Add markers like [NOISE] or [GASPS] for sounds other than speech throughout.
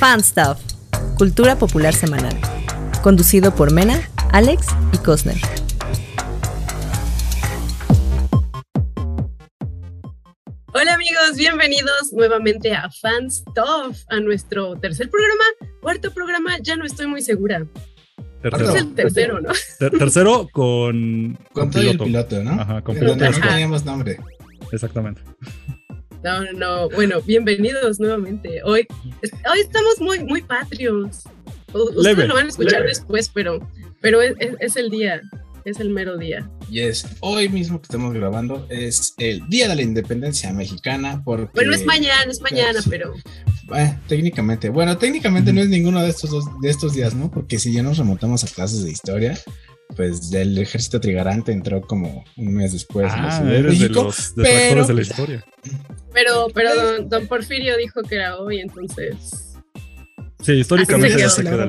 Fan Stuff, Cultura Popular Semanal, conducido por Mena, Alex y Cosner. Hola amigos, bienvenidos nuevamente a Fan Stuff, a nuestro tercer programa, cuarto programa, ya no estoy muy segura. Tercero. Es el tercero, ¿no? Ter- tercero con, Con todo el piloto, ¿no? Ajá, con Pero piloto. no teníamos nombre. Exactamente. No, no, no. Bueno, bienvenidos nuevamente. Hoy, hoy estamos muy, muy patrios. Ustedes Leve, lo van a escuchar leve. después, pero, pero es, es- es el día, es el mero día. Y es hoy mismo que estamos grabando, es el Día de la Independencia Mexicana. Porque, Bueno, es mañana, es mañana, Sí. pero Eh, técnicamente. Bueno, técnicamente no es ninguno de estos, dos, de estos días, ¿no? Porque si ya nos remontamos a clases de historia, pues el ejército trigarante entró como un mes después. Ah, de eres de los pero, detractores de la historia. pero, pero don, don Porfirio dijo que era hoy, entonces. Sí, históricamente se se queda.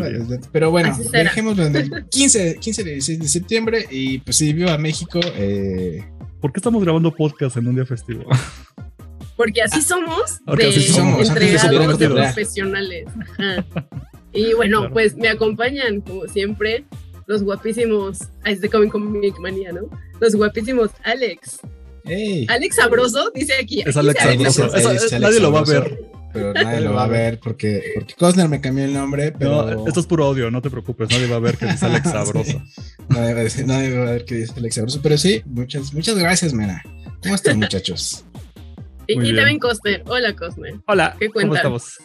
Pero bueno, dejémoslo en el [LAUGHS] 15, 15 de 16 de septiembre y pues si viva México, eh, ¿Por qué estamos grabando podcast en un día festivo? [LAUGHS] Porque así somos Porque de así somos, de a entregados de cotorrear. profesionales. Ajá. Y bueno, Claro. pues me acompañan, como siempre, los guapísimos. Ah, es de Comic Comic Manía, ¿no? Los guapísimos Alex. hey, Alex Sabroso, dice aquí. Es Alex Sabroso. Alex nadie lo va a ver. pero nadie lo va a ver porque, porque Cosner me cambió el nombre, pero No, esto es puro audio, no te preocupes. Nadie va a ver que dice Alex [LAUGHS] Sabroso. nadie, va a decir- nadie va a ver que dice Alex Sabroso, pero sí, muchas, muchas gracias, Mena. ¿Cómo están, muchachos? Y, y también Cosner. Hola, Cosner. Hola, ¿Qué ¿cómo estamos?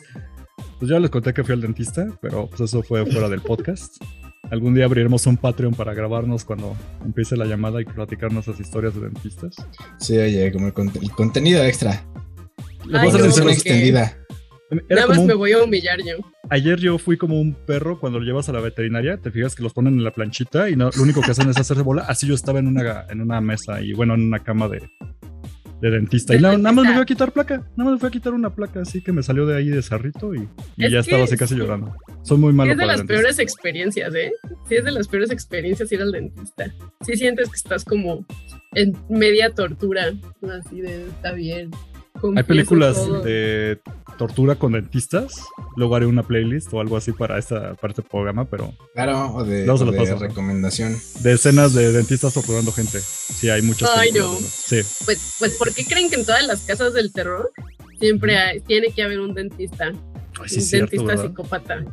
Pues ya les conté que fui al dentista, pero pues eso fue fuera del podcast. Algún día abriremos un Patreon para grabarnos cuando empiece la llamada y platicar nuestras historias de dentistas. Sí, oye, como el, cont- el contenido extra. Les Ay, no, porque- extendida. Era Nada más me voy a humillar yo. Ayer yo fui como un perro cuando lo llevas a la veterinaria, te fijas que los ponen en la planchita y no, lo único que hacen es hacerse bola. Así yo estaba en una, en una mesa y bueno, en una cama de, de dentista. Y De nada, nada más me fui a quitar placa, nada más me fui a quitar una placa así que me salió de ahí de zarrito y, y Es ya estaba así casi sí. llorando. Soy muy malo es de las dentista. peores experiencias, ¿eh? Sí, es de las peores experiencias ir al dentista. Sí sientes que estás como en media tortura, así de, está bien. Hay películas todo. de tortura con dentistas. Luego haré una playlist o algo así para, esta, para este programa, pero Claro, o de, o de paso. recomendación. de escenas de dentistas torturando gente. Sí, hay muchas Ay, no. Sí. Pues, pues, ¿por qué creen que en todas las casas del terror siempre hay- tiene que haber un dentista? Ay, sí, un cierto, dentista ¿verdad? psicópata.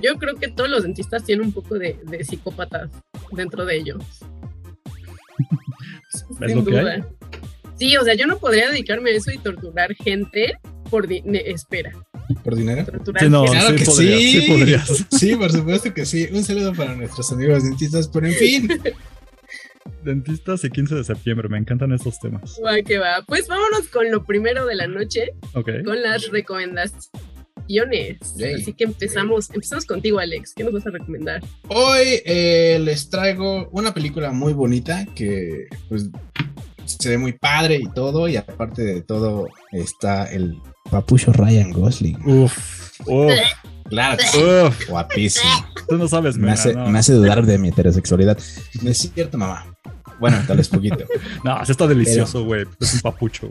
Yo creo que todos los dentistas tienen un poco de, de psicópatas dentro de ellos. [LAUGHS] ¿Es sin lo que hay? Sí, o sea, yo no podría dedicarme a eso y torturar gente por espera, ¿Por dinero? torturar Sí, no, gente. Claro sí que podrías, sí. sí podrías. [LAUGHS] Sí, por supuesto que sí. Un saludo para nuestros amigos dentistas, pero en fin. [LAUGHS] Dentistas y 15 de septiembre, me encantan estos temas. Va que va. Pues vámonos con lo primero de la noche, Ok. con las recomendaciones. Yay. Así que empezamos, empezamos contigo, Alex. ¿Qué nos vas a recomendar? Hoy eh, les traigo una película muy bonita que pues se ve muy padre y todo. Y aparte de todo está el papucho Ryan Gosling. Uf, uf, Claro, uf. guapísimo. Tú no sabes, Me hace, no. me hace dudar de mi heterosexualidad. No es cierto, mamá. Bueno, tal vez poquito. [LAUGHS] No, está delicioso, güey. Es un papucho.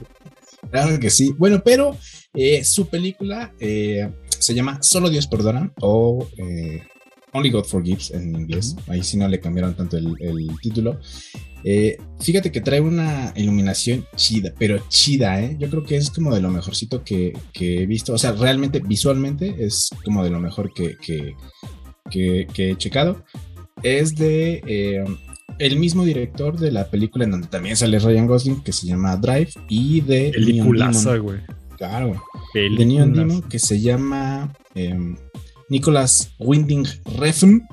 Claro que sí. Bueno, pero eh, su película eh, se llama Solo Dios Perdona o eh, Only God Forgives en inglés. Ahí sí no le cambiaron tanto el, el título. Eh, fíjate que trae una iluminación chida, pero chida, ¿eh? Yo creo que es como de lo mejorcito que, que he visto. O sea, realmente, visualmente, es como de lo mejor que, que, que- que he checado. Es de eh, el mismo director de la película en donde también sale Ryan Gosling, que se llama Drive, y de Peliculaza, güey. Claro, güey. De Neon. Demon, que se llama em, Nicholas Winding Refn.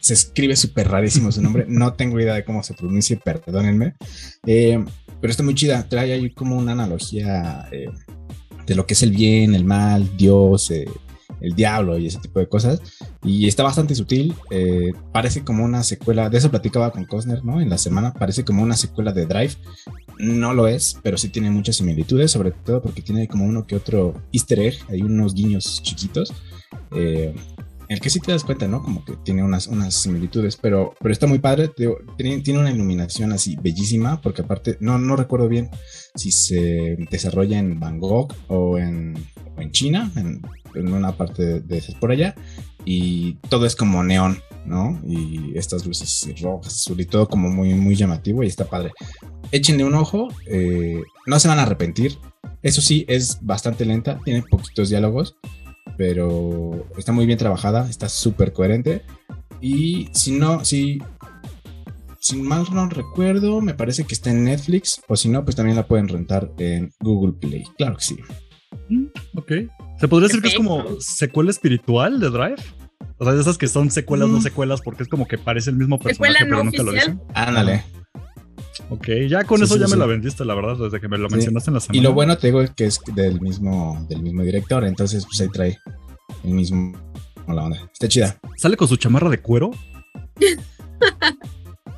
Se escribe súper rarísimo su nombre. [LAUGHS] No tengo idea de cómo se pronuncia, perdónenme. Em, pero está muy chida. Trae ahí como una analogía eh, de lo que es el bien, el mal, Dios, eh, el diablo y ese tipo de cosas. Y está bastante sutil. eh, parece como una secuela. De eso platicaba con Cosner, ¿no? En la semana. Parece como una secuela de Drive. No lo es, pero sí tiene muchas similitudes, sobre todo porque tiene como uno que otro easter egg, hay unos guiños chiquitos. eh, el que sí te das cuenta, ¿no? Como que tiene unas, unas similitudes, pero, pero está muy padre. tiene, tiene, una iluminación así bellísima, porque aparte, no, no recuerdo bien si se desarrolla en Bangkok o en, en China, en, una parte de, por allá, y todo es como neón, ¿no? Y estas luces rojas, azul y todo como muy, muy llamativo y está padre. Échenle un ojo, eh, no se van a arrepentir. Eso sí, es bastante lenta, tiene poquitos diálogos, pero está muy bien trabajada, está súper coherente. Y si no, si, si mal no recuerdo, me parece que está en Netflix, o si no, pues también la pueden rentar en Google Play. Claro que sí. Mm, ok. ¿Se podría decir que es como secuela espiritual de Drive? O sea, de esas que son secuelas, no mm. secuelas, porque es como que parece el mismo personaje, pero nunca lo dicen. Ándale. Ok, ya con eso ya me la vendiste, la verdad, desde que me lo mencionaste en la semana. Y lo bueno te digo es que es del mismo, del mismo director, entonces pues ahí trae el mismo la onda. Está chida. ¿Sale con su chamarra de cuero?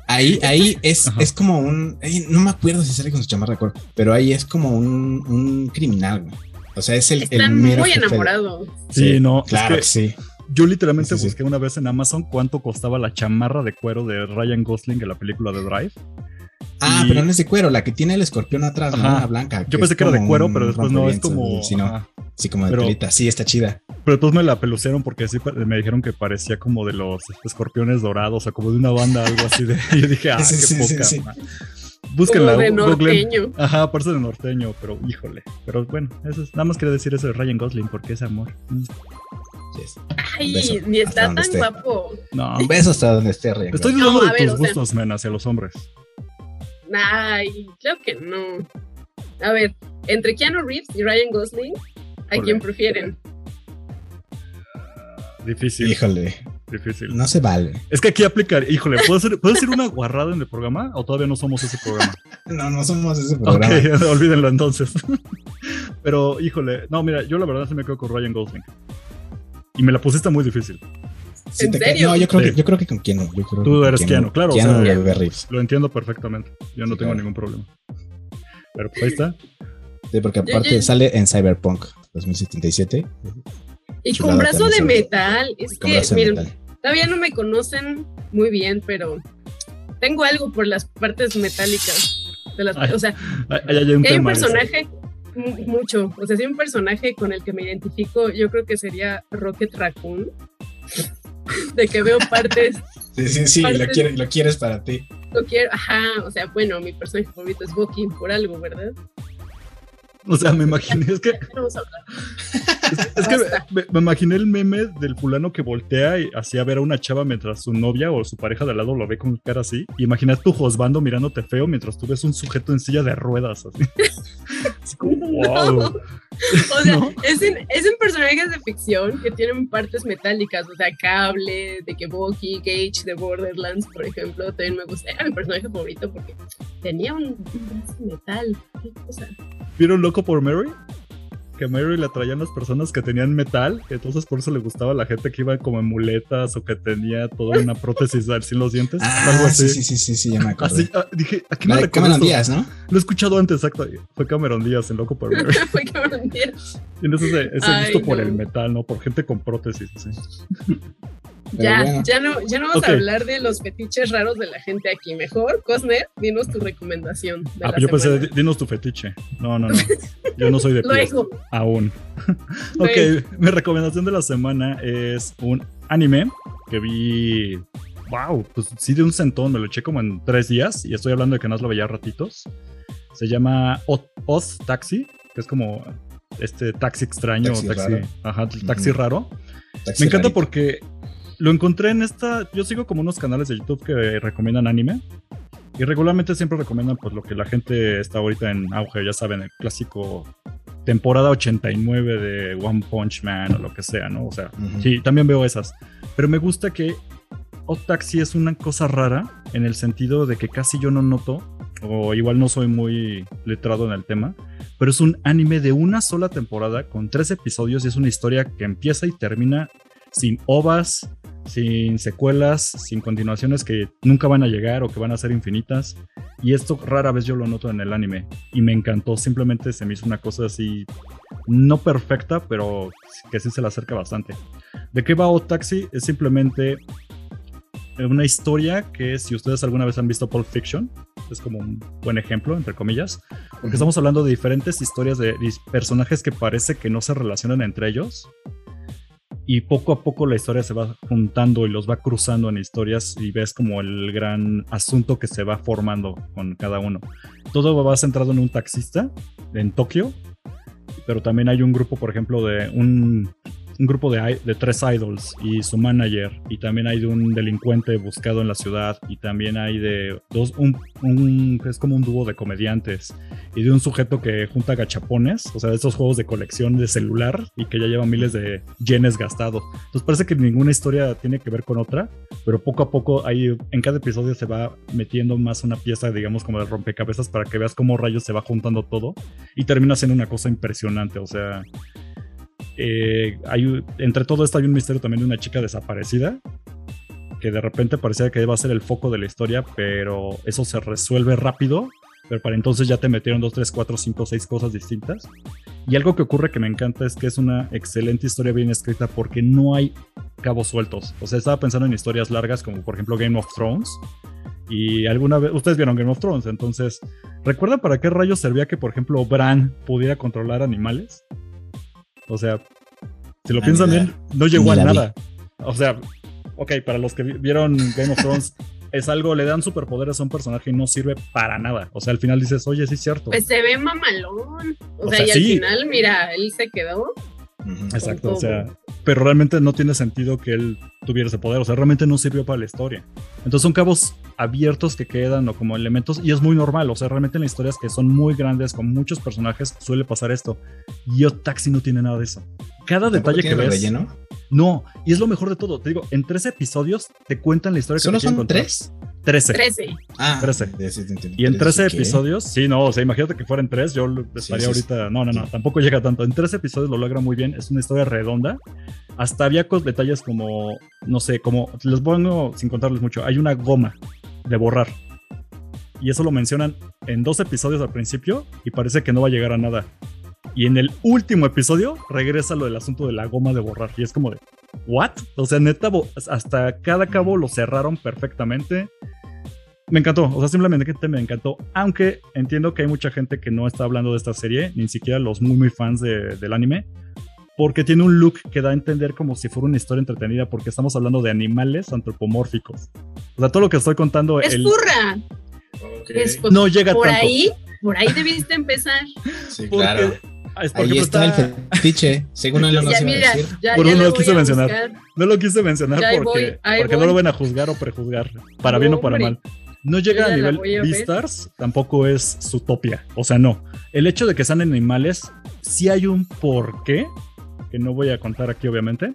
Ahí, ahí es, es como un. no me acuerdo si sale con su chamarra de cuero, pero ahí es como un, un criminal, güey. O sea, es el, Está muy enamorado. Sí, no. Claro que sí. Yo literalmente busqué una vez en Amazon cuánto costaba la chamarra de cuero de Ryan Gosling en la película de Drive. Ah, pero no es de cuero, la que tiene el escorpión atrás, ¿no? La blanca. Yo pensé que era de cuero, pero después no, es como. Sí, no. sí como de pelita. Sí, está chida. Pero después me la pelucearon porque sí me dijeron que parecía como de los escorpiones dorados, o sea, como de una banda, algo así de. [LAUGHS] Y yo dije, [LAUGHS] ah, qué poca. Búsquenla. de norteño. Ajá, parece de norteño, pero híjole. Pero bueno, eso es, nada más quería decir eso de Ryan Gosling porque es amor. Mm. Ay, ni está tan guapo. No. Un beso hasta donde esté Ryan. Estoy dudando de tus gustos, men, hacia los hombres. Ay, creo que no. A ver, entre Keanu Reeves y Ryan Gosling, ¿a quién prefieren? Difícil. Híjole. Difícil. No se vale. Es que aquí aplicar, híjole, ¿puedo hacer, ¿puedo decir una guarrada en el programa o todavía no somos ese programa? [LAUGHS] no, no somos ese programa. Ok, [LAUGHS] olvídenlo entonces. [LAUGHS] Pero, híjole, no, mira, yo la verdad se me quedo con Ryan Gosling. Y me la pusiste muy difícil. ¿En serio? No, yo creo, que, yo creo que con Keanu. Yo creo Tú eres Keanu, claro. Keanu lo entiendo perfectamente. Yo no tengo ningún problema. Pero pues ahí está. Sí, porque aparte sale en Cyberpunk 2077. Y con brazo de metal. Es que, miren, todavía no me conocen muy bien, pero tengo algo por las partes metálicas. De las, o sea, hay, un, hay un personaje mucho. O sea, si hay un personaje con el que me identifico, yo creo que sería Rocket Raccoon. [LAUGHS] de que veo partes. [LAUGHS] Sí, sí, sí, lo, quieres, para ti. Lo quiero, ajá, o sea, bueno, mi personaje favorito es Bucky por algo, ¿verdad? O sea, me imaginé, es que. [LAUGHS] Es, que me, imaginé el meme del fulano que voltea y hacía ver a una chava mientras su novia o su pareja de al lado lo ve con cara así. Y imagina tu Josbando mirándote feo mientras tú ves un sujeto en silla de ruedas así. [LAUGHS] wow. O sea, es, en, es en personajes de ficción que tienen partes metálicas, o sea, cable, de que Bucky, Gage de Borderlands, por ejemplo, también me gusta. Era mi personaje favorito porque tenía un, brazo metal. ¿Qué cosa? ¿Vieron Loco por Mary? Que Mary le traían las personas que tenían metal, entonces por eso le gustaba a la gente que iba como en muletas o que tenía toda una prótesis sin los dientes. Ah, algo así. Sí, sí, sí, sí, ya me acuerdo. Así, ah, dije, aquí me Cameron Díaz, ¿no? Lo he escuchado antes, exacto. Fue Cameron Díaz en Loco por [LAUGHS] Mary. Fue Cameron Díaz. Tienes ese, ese gusto por el metal, ¿no? Por gente con prótesis, así. Ya, ya no, ya no vamos a hablar de los fetiches raros de la gente aquí. Mejor, Cosner, dinos tu recomendación. De ah, yo pensé, dinos tu fetiche. No, no, no. [LAUGHS] Yo no soy de pies. Aún. [LAUGHS] ok, mi recomendación de la semana es un anime que vi. Wow, pues sí, de un centón. Me lo eché como en tres días. Y estoy hablando de que no lo veía ratitos. Se llama Oz Taxi, que es como este taxi extraño, taxi, taxi raro. Ajá, taxi raro. me encanta porque lo encontré en esta. Yo sigo como unos canales de YouTube que recomiendan anime. Y regularmente siempre recomiendan pues lo que la gente está ahorita en auge, ya saben, el clásico temporada 89 de One Punch Man o lo que sea, ¿no? O sea, sí, también veo esas. Pero me gusta que Otaxi es una cosa rara en el sentido de que casi yo no noto, o igual no soy muy letrado en el tema, pero es un anime de una sola temporada con tres episodios y es una historia que empieza y termina sin ovas, sin secuelas, sin continuaciones que nunca van a llegar o que van a ser infinitas. Y esto rara vez yo lo noto en el anime. Y me encantó, simplemente se me hizo una cosa así, no perfecta, pero que sí se le acerca bastante. ¿De qué va Odd Taxi? Es simplemente una historia que si ustedes alguna vez han visto Pulp Fiction, es como un buen ejemplo, entre comillas, porque estamos hablando de diferentes historias de personajes que parece que no se relacionan entre ellos. Y poco a poco la historia se va juntando y los va cruzando en historias y ves como el gran asunto que se va formando con cada uno. Todo va centrado en un taxista en Tokio, pero también hay un grupo, por ejemplo, de un un grupo de, tres idols y su manager, y también hay de un delincuente buscado en la ciudad, y también hay de dos, un, un, es como un dúo de comediantes, y de un sujeto que junta gachapones, o sea, de esos juegos de colección de celular, y que ya lleva miles de yenes gastados. Entonces parece que ninguna historia tiene que ver con otra, pero poco a poco ahí, en cada episodio se va metiendo más una pieza, digamos, como de rompecabezas para que veas cómo rayos se va juntando todo, y termina siendo una cosa impresionante, o sea... Eh, hay, entre todo esto hay un misterio también de una chica desaparecida que de repente parecía que iba a ser el foco de la historia, pero eso se resuelve rápido. Pero para entonces ya te metieron 2, 3, 4, 5, 6 cosas distintas. Y algo que ocurre que me encanta es que es una excelente historia bien escrita porque no hay cabos sueltos. O sea, estaba pensando en historias largas como por ejemplo Game of Thrones. Y alguna vez, ustedes vieron Game of Thrones, entonces, ¿recuerdan para qué rayos servía que por ejemplo Bran pudiera controlar animales? O sea, si lo ah, piensan bien, no llegó a nada. O sea, ok, para los que vieron Game of Thrones, [LAUGHS] es algo, le dan superpoderes a un personaje y no sirve para nada. O sea, al final dices, oye, sí es cierto. Pues se ve mamalón. O, sea, y al final, mira, él se quedó. Exacto, o sea, pero realmente no tiene sentido que él tuviera ese poder, o sea, realmente no sirvió para la historia. Entonces son cabos abiertos que quedan o como elementos y es muy normal, o sea, realmente en las historias que son muy grandes con muchos personajes suele pasar esto. Y Yo Taxi no tiene nada de eso. Cada detalle que ves. Relleno? No, y es lo mejor de todo. Te digo, en tres episodios te cuentan la historia que ¿Solo son tres? Trece. Trece. Ah, trece. Y en trece episodios, sí, no, o sea, imagínate que fueran tres, yo estaría ahorita. No, no, no, tampoco llega tanto. En tres episodios lo logra muy bien, es una historia redonda. Hasta había detalles como, no sé, como, les pongo sin contarles mucho, hay una goma de borrar. Y eso lo mencionan en dos episodios al principio y parece que no va a llegar a nada. Y en el último episodio regresa lo del asunto de la goma de borrar. Y es como de, ¿what? O sea, neta, hasta cada cabo lo cerraron perfectamente. Me encantó, o sea, simplemente me encantó. Aunque entiendo que hay mucha gente que no está hablando de esta serie, ni siquiera los muy, muy fans del anime. Porque tiene un look que da a entender como si fuera una historia entretenida, porque estamos hablando de animales antropomórficos. O sea, todo lo que estoy contando. Es el... burra. no llega por ahí, por ahí debiste empezar. Sí, claro. Ahí está, el fetiche, según [LAUGHS] él lo no se decir. Por uno no lo quise mencionar. No lo quise mencionar porque, porque no lo ven a juzgar o prejuzgar, para bien o para mal. No llega a nivel Beastars, tampoco es su topia. O sea, no. El hecho de que sean animales, sí hay un porqué, que no voy a contar aquí, obviamente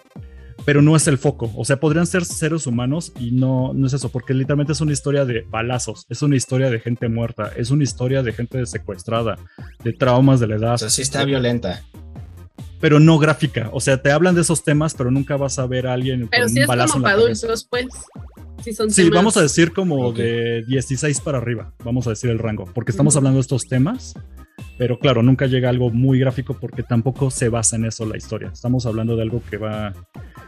pero no es el foco. O sea, podrían ser seres humanos y no, no es eso, porque literalmente es una historia de balazos, es una historia de gente muerta, es una historia de gente secuestrada, de traumas de la edad. O sea, sí está violenta. Pero no gráfica. O sea, te hablan de esos temas, pero nunca vas a ver a alguien pero con un balazo como para adultos, pues. Sí, son sí vamos a decir como de 16 para arriba, vamos a decir el rango, porque estamos hablando de estos temas pero claro, nunca llega algo muy gráfico porque tampoco se basa en eso la historia. Estamos hablando de algo que va.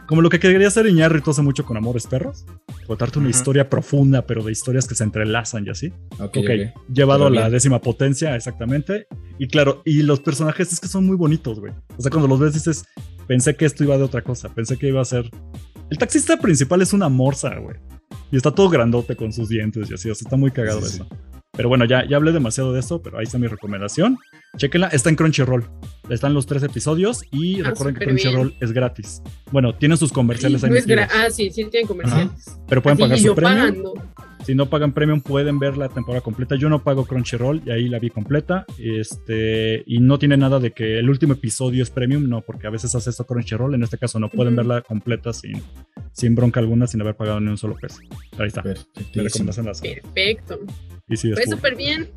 Como lo que quería hacer Iñárritu hace mucho con Amores Perros. Contarte una historia profunda, pero de historias que se entrelazan y así. Ok. okay. Llevado a la décima potencia, exactamente. Y claro, y los personajes es que son muy bonitos, güey. O sea, cuando los ves dices, pensé que esto iba de otra cosa. Pensé que iba a ser. El taxista principal es una morsa, güey. Y está todo grandote con sus dientes y así. O sea, está muy cagado eso. Pero bueno, ya, ya hablé demasiado de esto, pero ahí está mi recomendación. Chequenla, está en Crunchyroll. Están los tres episodios y ah, recuerden que Crunchyroll es gratis. Bueno, tiene sus comerciales ahí. ah, sí, sí, tienen comerciales. Pero pueden pagar su premio. Si no pagan premium, pueden ver la temporada completa. Yo no pago Crunchyroll y ahí la vi completa. Este, y no tiene nada de que el último episodio es premium, no, porque a veces hace esto Crunchyroll. En este caso, no pueden verla completa sin, sin bronca alguna, sin haber pagado ni un solo peso. Ahí está. Perfecto. Fue súper bien.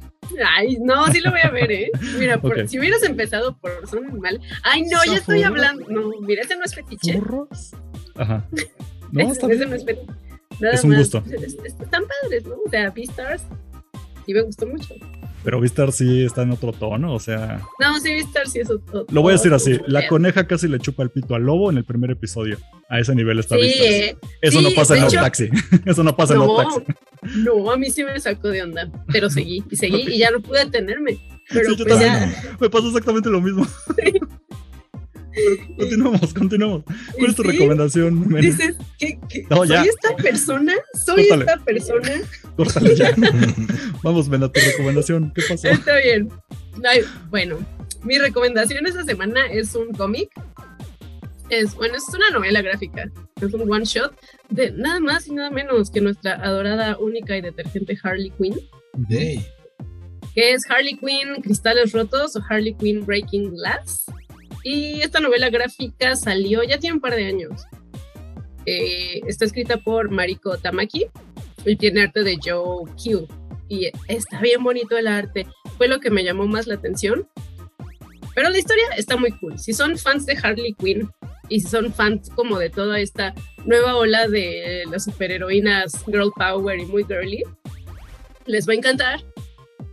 Ay, no, sí lo voy a ver, ¿eh? Mira, [LAUGHS] si hubieras empezado por Son Animal. Ay, no, ya estoy hablando. No, mira, ese no es fetiche. ¿Furros? Ajá. [LAUGHS] No, está ese no es fetiche. es un gusto. Están padres, ¿no? O sea, Beastars sí me gustó mucho. Pero Beastars sí está en otro tono, o sea. No, sí, Beastars sí es otro. Lo voy a decir así: la coneja casi le chupa el pito al lobo en el primer episodio. A ese nivel está sí, eh, [LAUGHS] Eso no pasa en el taxi. Eso no pasa en el taxi. No, a mí sí me sacó de onda, pero seguí y seguí y ya no pude detenerme. Pero pues ya... Me pasó exactamente lo mismo. continuamos, continuamos. ¿Cuál es tu recomendación? Dices, ¿qué, ¿soy esta persona? ¿Soy esta persona? Córtale ya. [LAUGHS] Vamos, Mena, tu recomendación. ¿Qué pasó? Está bien. bueno, mi recomendación esta semana es un cómic. Es, bueno, es una novela gráfica. Es un one shot de nada más y nada menos que nuestra adorada, única y detergente Harley Quinn. Day. Que es Harley Quinn Cristales Rotos o Harley Quinn Breaking Glass. Y esta novela gráfica salió, ya tiene un par de años. Eh, está escrita por Mariko Tamaki y tiene arte de Joe Q. Y está bien bonito el arte. Fue lo que me llamó más la atención. Pero la historia está muy cool. Si son fans de Harley Quinn y si son fans como de toda esta nueva ola de las superheroínas girl power y muy girly, les va a encantar.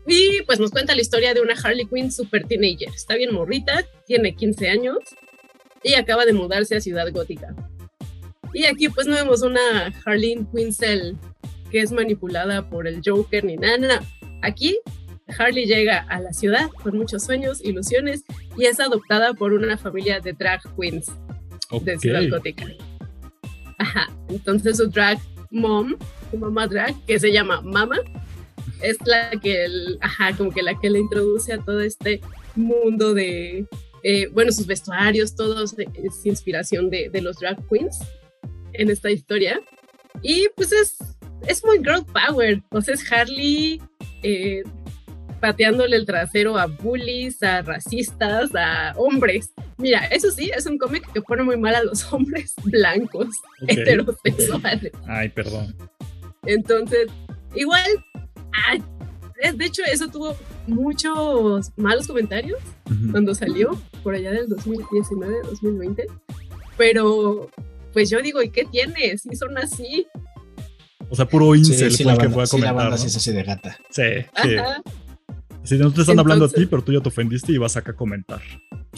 Y pues nos cuenta la historia de una Harley Quinn super teenager. Está bien morrita, tiene 15 años y acaba de mudarse a Ciudad Gótica. Y aquí pues no vemos una Harley Quinzel que es manipulada por el Joker ni nada, nada. Aquí Harley llega a la ciudad con muchos sueños, ilusiones y es adoptada por una familia de drag queens de Ciudad Gótica. Ajá, entonces su drag mom, su mamá drag, que se llama Mama, es la que, ajá, como que la que le introduce a todo este mundo de, eh, bueno, sus vestuarios, todo es inspiración de, los drag queens en esta historia. Y pues es, es muy girl power, o es Harley eh, pateándole el trasero a bullies, a racistas, a hombres. Mira, eso sí, es un cómic que pone muy mal a los [LAUGHS] hombres blancos, heterosexuales. Ay, perdón. Entonces, igual de hecho, eso tuvo muchos malos comentarios cuando salió, por allá del 2019, 2020. Pero, pues yo digo, ¿y qué tienes? Si son así. O sea, puro incel sí, que fue a comentar. la banda sí es así de gata. Sí, sí. Si no te están hablando a ti, pero tú ya te ofendiste y vas acá a comentar.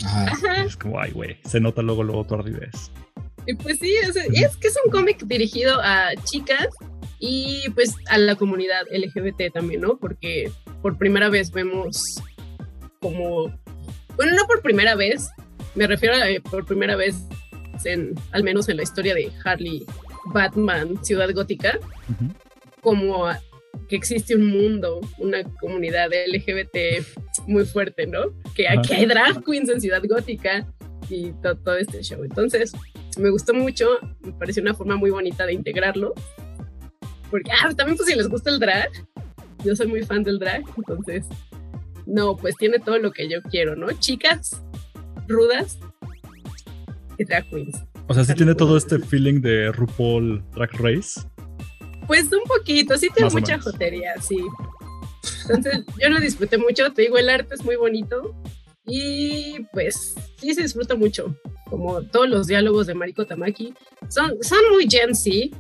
Ajá. Es como, ay, güey, se nota luego, luego tu ardidez. Y pues sí, es que es un cómic dirigido a chicas y pues a la comunidad LGBT también, ¿no? Porque por primera vez vemos como, bueno, no por primera vez, me refiero a por primera vez en, al menos en la historia de Harley, Batman, Ciudad Gótica, como que existe un mundo, una comunidad LGBT muy fuerte, ¿no? Que aquí hay drag queens en Ciudad Gótica y todo este show. Entonces, me gustó mucho, me pareció una forma muy bonita de integrarlo porque, ah, también pues si les gusta el drag, yo soy muy fan del drag, entonces, no, pues tiene todo lo que yo quiero, ¿no? Chicas rudas y drag queens. O sea, sí tiene todo este feeling de RuPaul Drag Race. Pues un poquito, sí tiene mucha jotería, sí. Entonces, yo lo disfruté mucho, te digo, el arte es muy bonito y pues sí se disfruta mucho. Como todos los diálogos de Mariko Tamaki son, son muy Gen Z,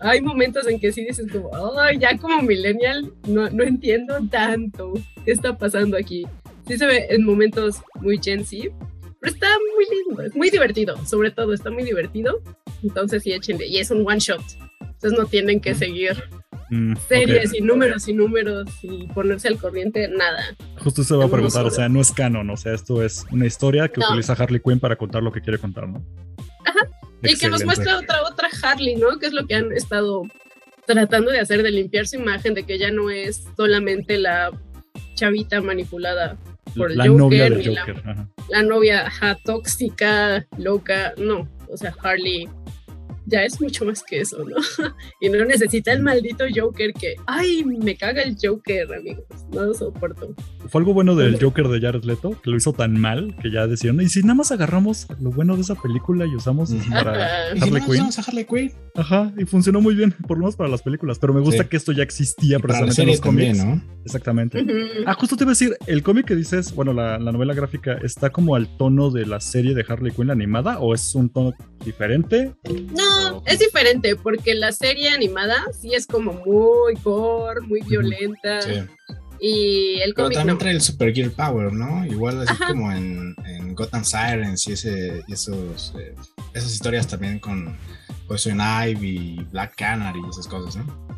hay momentos en que sí dices como, ay, ya como millennial no, no entiendo tanto qué está pasando aquí. Sí se ve en momentos muy Gen Z, pero está muy lindo, es muy divertido, sobre todo está muy divertido. Entonces sí, échenle. Y es un one shot. Entonces no tienen que seguir mm, series y números y números y ponerse al corriente, nada. Justo se va a preguntar, o sea, no es canon, o sea, esto es una historia que utiliza Harley Quinn para contar lo que quiere contar, ¿no? Ajá. Y que nos muestra otra, otra Harley, ¿no? Que es lo que han estado tratando de hacer, de limpiar su imagen, de que ya no es solamente la chavita manipulada por el la novia de Joker. La, la, novia tóxica, loca, no. O sea, Harley ya es mucho más que eso, ¿no? [LAUGHS] y no necesita el maldito Joker que, ay, me caga el Joker, amigos, no lo soporto. Fue algo bueno del Joker de Jared Leto, que lo hizo tan mal que ya decían, y si nada más agarramos lo bueno de esa película y usamos para [LAUGHS] Harley Quinn. a Harley Quinn. Ajá, y funcionó muy bien, por lo menos para las películas, pero me gusta que esto ya existía precisamente en los cómics. ¿no? Exactamente. Ah, justo te iba a decir, el cómic que dices, bueno, la, la novela gráfica, ¿está como al tono de la serie de Harley Quinn animada o es un tono diferente? No, es diferente porque la serie animada sí es como muy gore, muy violenta. Y el Pero también trae el Super Gear Power, ¿no? Igual así como en, en, Gotham Sirens y, ese, y esos eh, esas historias también con Poison Ivy, Black Canary y esas cosas, ¿no?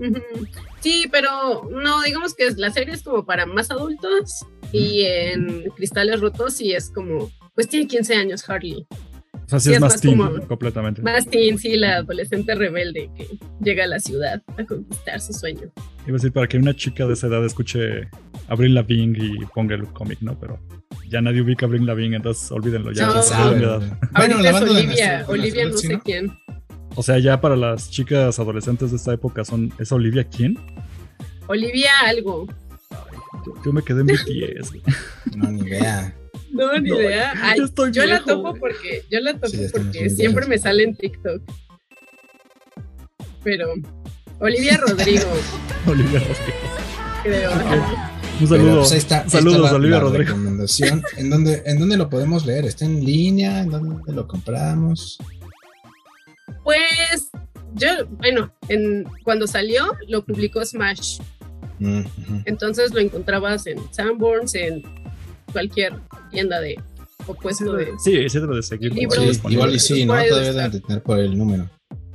Sí, pero no, digamos que la serie es como para más adultos y en Cristales Rotos sí es como, pues tiene 15 años Harley. O sea, sí, es, más, teen, completamente. Más teen, sí, la adolescente rebelde que llega a la ciudad a conquistar su sueño. Iba a decir, para que una chica de esa edad escuche Abril Lavigne y ponga el cómic, ¿no? Pero ya nadie ubica a Abril Lavigne, entonces olvídenlo. Ya no, bueno, la banda Olivia, Olivia no sé quién. O sea, ya para las chicas adolescentes de esta época son ¿es Olivia quién? Olivia algo. yo, me quedé en [LAUGHS] BTS. no, ni idea. No, ni idea. [LAUGHS] yo la topo porque, yo la topo porque siempre me sale en TikTok. Pero Olivia Rodrigo. [LAUGHS] Olivia Rodrigo. Creo. Un saludo. Pues está, Saludos, Olivia Rodrigo. Recomendación. ¿En dónde, ¿En dónde lo podemos leer? ¿Está en línea? ¿En dónde lo compramos? Pues yo, bueno, en, cuando salió lo publicó Smash. Mm, Entonces lo encontrabas en Sanborns, en cualquier tienda de opuesto de. Sí, centro de seguir. igual y sí, ¿no? Todavía deben de tener por el número.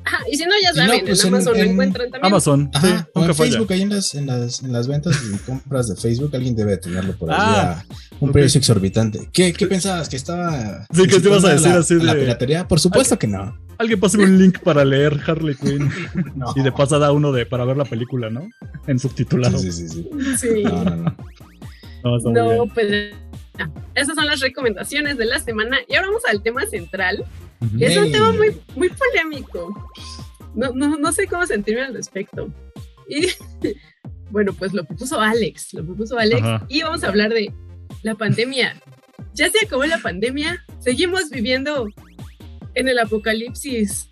Ajá, y si no, ya saben, pues en Amazon lo encuentran también. Amazon, Ajá, o en Facebook, ahí en las, en, las, en las ventas y compras de Facebook, alguien debe tenerlo por ahí ah, un precio exorbitante. ¿Qué, ¿Qué pensabas? ¿Que estaba. Sí, ¿qué te ibas a decir así de. La piratería? Por supuesto que no. Alguien pase un link para leer Harley Quinn. [LAUGHS] Y de pasada uno de para ver la película, ¿no? En subtitulado. Sí, sí, sí. sí. No, no, no. No, no pues esas son las recomendaciones de la semana. Y ahora vamos al tema central. Es un tema muy, muy polémico. No, no, no sé cómo sentirme al respecto. Y [LAUGHS] bueno, pues lo propuso Alex. Lo propuso Alex. Y vamos a hablar de la pandemia. Ya se acabó la pandemia. Seguimos viviendo en el apocalipsis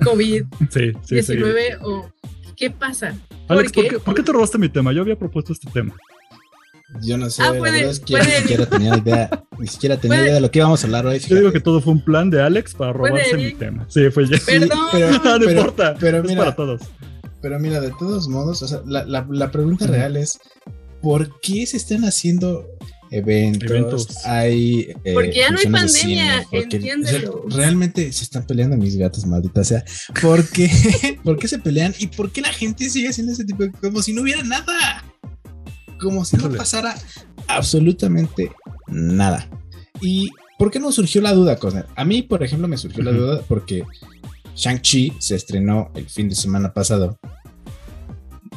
COVID-19 [LAUGHS] o qué pasa. Alex, ¿por qué? ¿por qué te robaste mi tema? Yo había propuesto este tema. Yo no sé, ah, la verdad es que ni siquiera tenía idea, ni siquiera tenía idea de lo que íbamos a hablar hoy. Yo digo que todo fue un plan de Alex para robarse mi tema. Sí, fue ya. Perdón. pero, [LAUGHS] no, importa, pero mira, es para todos. Pero mira, de todos modos, o sea, la, la, la pregunta real es, ¿por qué se están haciendo eventos, eventos. hay... Eh, porque ya no hay pandemia, entiéndelo. realmente se están peleando mis gatos, maldita o sea, ¿por qué? [LAUGHS] ¿por qué se pelean? ¿Y por qué la gente sigue haciendo ese tipo de... como si no hubiera nada? Como si no pasara absolutamente nada. ¿Y por qué no surgió la duda, Cosner? A mí, por ejemplo, me surgió la duda porque Shang-Chi se estrenó el fin de semana pasado.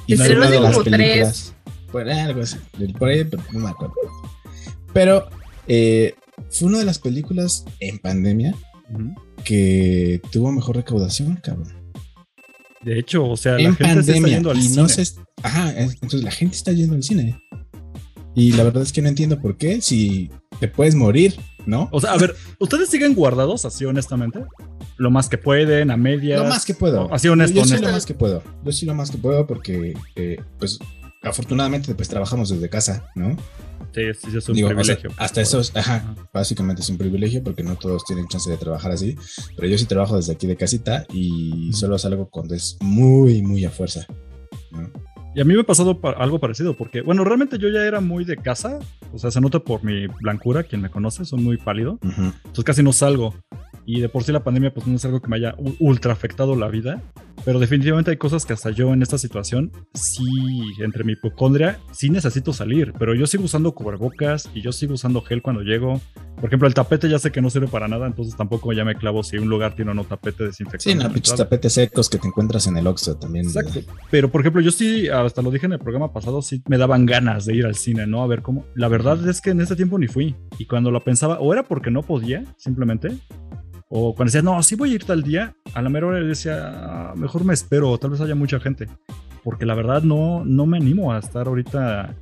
Y fue una de las películas. Por algo así, por ahí, no me acuerdo. Pero eh, fue una de las películas en pandemia que tuvo mejor recaudación, cabrón. De hecho, o sea, la gente está yendo al cine. Ajá, entonces la gente está yendo al cine. Y la verdad es que no entiendo por qué, si te puedes morir, ¿no? O sea, a ver, ¿ustedes siguen guardados así honestamente? Lo más que pueden, a media. Lo más que puedo. Así honesto. Yo, sí lo más que puedo. Yo sí lo más que puedo porque, eh, pues, afortunadamente, pues trabajamos desde casa, ¿no? Sí, sí, es un privilegio. hasta eso, ajá, básicamente es un privilegio porque no todos tienen chance de trabajar así. Pero yo sí trabajo desde aquí de casita y solo salgo cuando es muy, muy a fuerza. Y a mí me ha pasado algo parecido, porque, bueno, realmente yo ya era muy de casa, o sea, se nota por mi blancura, quien me conoce, soy muy pálido, entonces casi no salgo. Y de por sí la pandemia pues no es algo que me haya ultra afectado la vida, pero definitivamente hay cosas que hasta yo en esta situación sí, entre mi hipocondria, sí necesito salir, pero yo sigo usando cubrebocas y yo sigo usando gel cuando llego. Por ejemplo, el tapete ya sé que no sirve para nada, entonces tampoco ya me clavo si un lugar tiene o no tapete desinfectante. Sí, no, pinches tapetes secos que te encuentras en el Oxxo también. Exacto. Pero por ejemplo, yo sí, hasta lo dije en el programa pasado, sí me daban ganas de ir al cine, ¿no? A ver cómo. La verdad es que en ese tiempo ni fui. Y cuando lo pensaba, o era porque no podía, simplemente, o cuando decía, no, sí voy a ir tal día, a la mera hora decía, ah, mejor me espero, tal vez haya mucha gente. Porque la verdad no, no me animo a estar ahorita.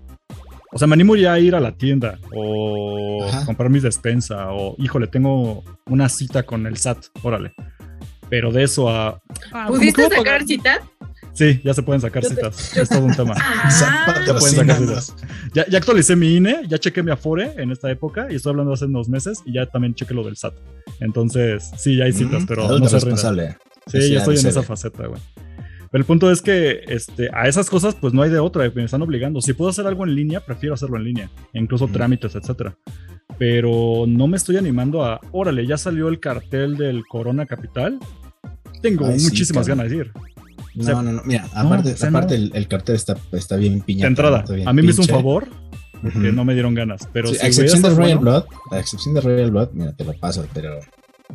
O sea, me animo ya a ir a la tienda o comprar mis despensa o, híjole, tengo una cita con el SAT, órale. Pero de eso a... Ah, ¿Pudiste sacar cita? Sí, ya se pueden sacar citas. Es todo un tema. Ah. ya pueden sacar citas. Ya, actualicé mi INE, ya chequé mi Afore en esta época y estoy hablando hace unos meses y ya también chequé lo del SAT. Entonces, sí, ya hay citas, pero no se responsable. Sí, ya estoy en esa faceta, güey. Pero el punto es que este, a esas cosas, pues no hay de otra, me están obligando. Si puedo hacer algo en línea, prefiero hacerlo en línea, incluso trámites, etcétera. pero no me estoy animando a, órale, ya salió el cartel del Corona Capital. Tengo muchísimas ganas de ir. No, no, no, mira, aparte, aparte el, cartel está, está bien piñado. De entrada, a mí me hizo un favor porque no me dieron ganas. Pero a excepción de Royal Blood, a excepción de Royal Blood, mira, te lo paso, pero.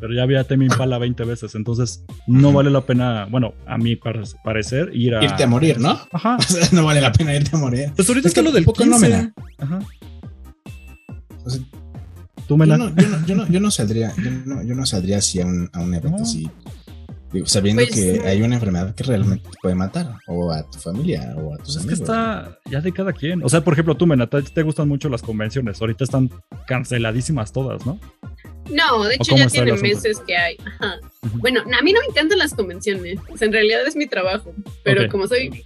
Pero ya había Temi Impala 20 veces, entonces no vale la pena, bueno, a mi parecer, ir a. Irte a morir, ¿no? Ajá. [LAUGHS] O sea, no vale la pena irte a morir. Pues ahorita es que lo del poco No me Ajá. O sea, Tú me yo, no, yo, no, yo, no, yo no saldría, yo no, yo no saldría así a un, a un evento así sabiendo pues que hay una enfermedad que realmente te puede matar, o a tu familia, o a tus pues amigos. Es que está ya de cada quien. O sea, por ejemplo, tú, Menata, te gustan mucho las convenciones. Ahorita están canceladísimas todas, ¿no? No, de hecho ya tiene meses que hay. Bueno, a mí no me encantan las convenciones. en realidad es mi trabajo. Pero como soy,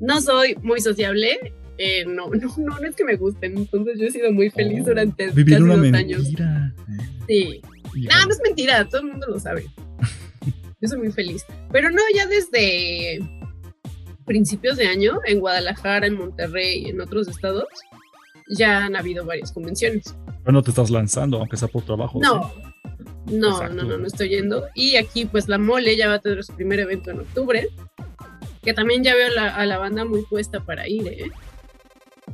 no soy muy sociable, eh, no, [LAUGHS] no, no, no es que me gusten. Entonces yo he sido muy feliz oh, durante casi dos años. Sí. No, no es mentira, todo el mundo lo sabe. Yo soy muy feliz. Pero no, ya desde principios de año, en Guadalajara, en Monterrey y en otros estados, ya han habido varias convenciones. Pero no te estás lanzando, aunque sea por trabajo. No, no, no, no, no estoy yendo. Y aquí, pues la mole ya va a tener su primer evento en octubre, que también ya veo a la banda muy puesta para ir, ¿eh?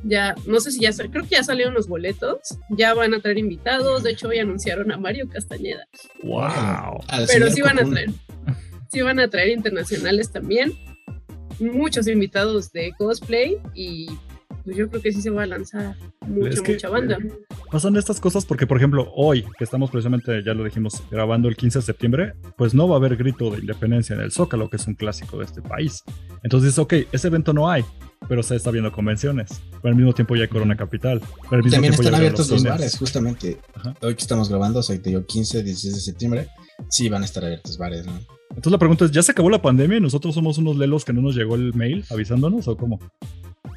Ya, no sé si ya, creo que ya salieron los boletos, ya van a traer invitados, de hecho hoy anunciaron a Mario Castañeda. ¡Wow! Pero sí van a traer, sí van a traer internacionales también, muchos invitados de cosplay y pues yo creo que sí se va a lanzar mucha, mucha banda. Pasan estas cosas porque, por ejemplo, hoy, que estamos precisamente, ya lo dijimos, grabando el 15 de septiembre, pues no va a haber grito de independencia en el Zócalo, que es un clásico de este país. Entonces, ok, ese evento no hay, pero se está viendo convenciones. Pero al mismo tiempo ya hay Corona Capital. Pero al También están abiertos los, bares, justamente. Hoy que estamos grabando, o sea, te digo 15, 16 de septiembre, sí van a estar abiertos bares, ¿no? Entonces la pregunta es, ¿ya se acabó la pandemia y nosotros somos unos lelos que no nos llegó el mail avisándonos o cómo?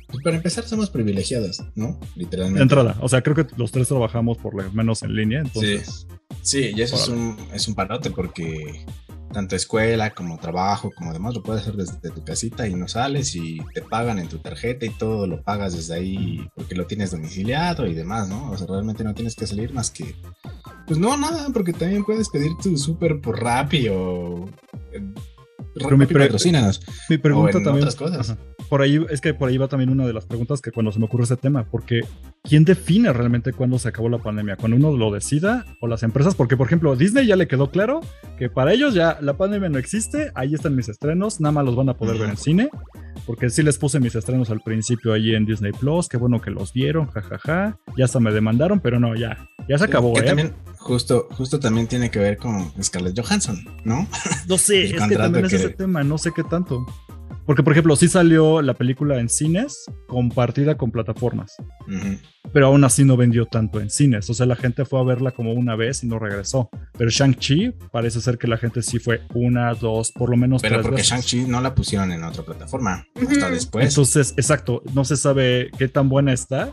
Pues para empezar somos privilegiados, ¿no? Literalmente. De entrada, o sea, creo que los tres trabajamos por lo menos en línea, entonces... Sí, sí y eso es un, es un parote porque tanto escuela como trabajo como demás lo puedes hacer desde tu casita y no sales y te pagan en tu tarjeta y todo lo pagas desde ahí porque lo tienes domiciliado y demás, ¿no? O sea, realmente no tienes que salir más que... Pues no, nada, porque también puedes pedir tu súper por Rappi. Pero mi, mi pregunta también... Otras cosas por ahí, es que por ahí va también una de las preguntas que cuando se me ocurre ese tema, porque ¿quién define realmente cuándo se acabó la pandemia? ¿Cuando uno lo decida o las empresas? Porque, por ejemplo, Disney ya le quedó claro que para ellos ya la pandemia no existe, ahí están mis estrenos, nada más los van a poder ver en cine, porque sí les puse mis estrenos al principio ahí en Disney Plus, qué bueno que los vieron, jajaja, ya hasta me demandaron, pero no, ya, ya se acabó, ¿eh? También, justo, justo también tiene que ver con Scarlett Johansson, ¿no? [LAUGHS] No sé, es que también es ese tema, no sé qué tanto. Porque, por ejemplo, sí salió la película en cines compartida con plataformas. Pero aún así no vendió tanto en cines. O sea, la gente fue a verla como una vez y no regresó. Pero Shang-Chi parece ser que la gente sí fue una, dos, por lo menos Pero porque Shang-Chi no la pusieron en otra plataforma. Hasta después. Entonces, exacto. No se sabe qué tan buena está.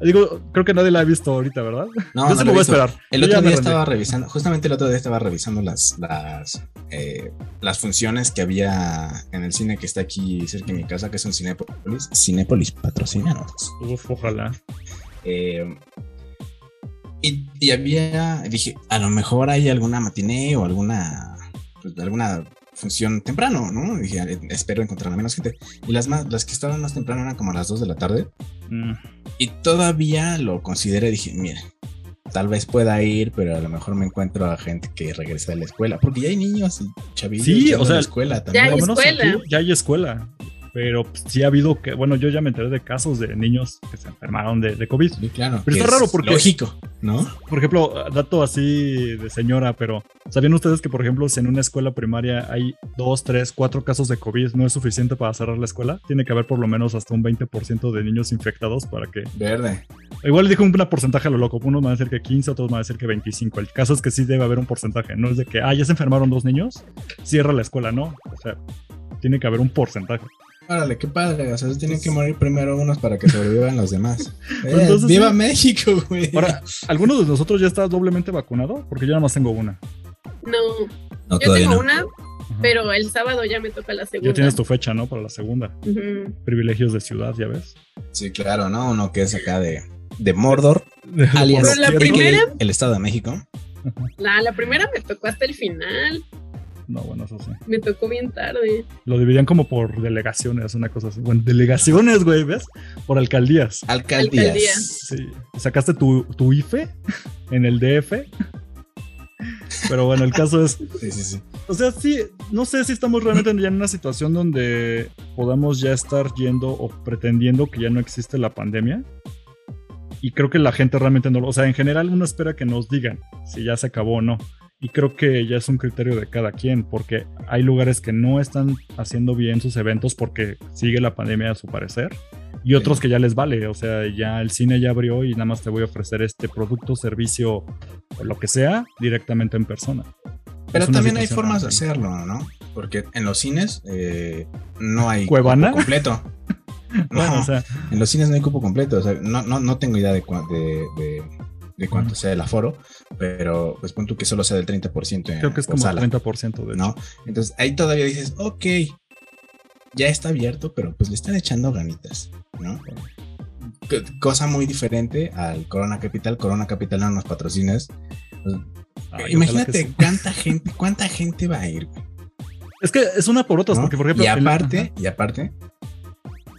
Digo, creo que nadie la ha visto ahorita, ¿verdad? No, Yo no lo voy a esperar. El otro día estaba revisando, justamente el otro día estaba revisando las, las, eh, las funciones que había en el cine que está aquí cerca de mi casa, que es un Cinépolis. Cinépolis, patrocinados. Uf, ojalá. Eh, y, y, había, dije, a lo mejor hay alguna matiné o alguna, pues, alguna función temprano, ¿no? dije, espero encontrar a menos gente. Y las, más, las que estaban más temprano eran como a las 2 de la tarde. Mm. Y todavía lo consideré, dije, mira, tal vez pueda ir, pero a lo mejor me encuentro a gente que regresa de la escuela, porque ya hay niños y chavillos sí, o sea, la escuela también. Ya hay escuela. ya hay escuela pero pues, sí ha habido que, bueno, yo ya me enteré de casos de niños que se enfermaron de, de COVID. Sí, claro. Pero está raro porque. Lógico, ¿no? Por ejemplo, dato así de señora, pero ¿sabían ustedes que, por ejemplo, si en una escuela primaria hay dos, tres, cuatro casos de COVID, no es suficiente para cerrar la escuela? Tiene que haber por lo menos hasta un 20% de niños infectados para que. Verde. Igual le dijo un porcentaje a lo loco. Unos van a decir que 15, otros van a decir que 25. El caso es que sí debe haber un porcentaje. No es de que, ah, ya se enfermaron dos niños, cierra la escuela, no. O sea, tiene que haber un porcentaje. Órale, qué padre. O sea, tienen que morir primero unos para que sobrevivan los demás. [LAUGHS] Eh, ¡Viva México, güey! Ahora, ¿alguno de nosotros ya está doblemente vacunado? Porque yo nada más tengo una. No. yo tengo una, pero el sábado ya me toca la segunda. Ya tienes tu fecha, ¿no? Para la segunda. Privilegios de ciudad, ya ves. Sí, claro, ¿no? Uno que es acá de, de Mordor [LAUGHS] alias la primera, el Estado de México. La, la primera me tocó hasta el final. No, bueno, eso sí. Me tocó bien tarde. Lo dividían como por delegaciones, una cosa así. Bueno, delegaciones, güey, ¿ves? Por alcaldías. Alcaldías. Sí. Sacaste tu, tu IFE [LAUGHS] en el DF. Pero bueno, el caso es. Sí, sí, sí. O sea, sí, no sé si estamos realmente ya en una situación donde podamos ya estar yendo o pretendiendo que ya no existe la pandemia. Y creo que la gente realmente no lo. O sea, en general uno espera que nos digan si ya se acabó o no. Y creo que ya es un criterio de cada quien, porque hay lugares que no están haciendo bien sus eventos porque sigue la pandemia a su parecer, y otros que ya les vale, o sea, ya el cine ya abrió y nada más te voy a ofrecer este producto, servicio o lo que sea directamente en persona. Pero también hay formas de hacerlo, ¿no? Porque en los cines eh, no hay ¿Cuevana? cupo completo. [LAUGHS] No, o sea, en los cines no hay cupo completo. O sea, no, no, no tengo idea de, de, de cuánto sea el aforo, pero pues punto que solo sea del 30%. Creo que es como el 30% de ¿No? Entonces ahí todavía dices, ok, ya está abierto, pero pues le están echando ganitas, ¿no? Cosa muy diferente al Corona Capital. Corona Capital no nos patrocines. Pues, imagínate cuánta gente, cuánta gente va a ir. Es que es una por otras, porque por ejemplo. Y aparte, y aparte,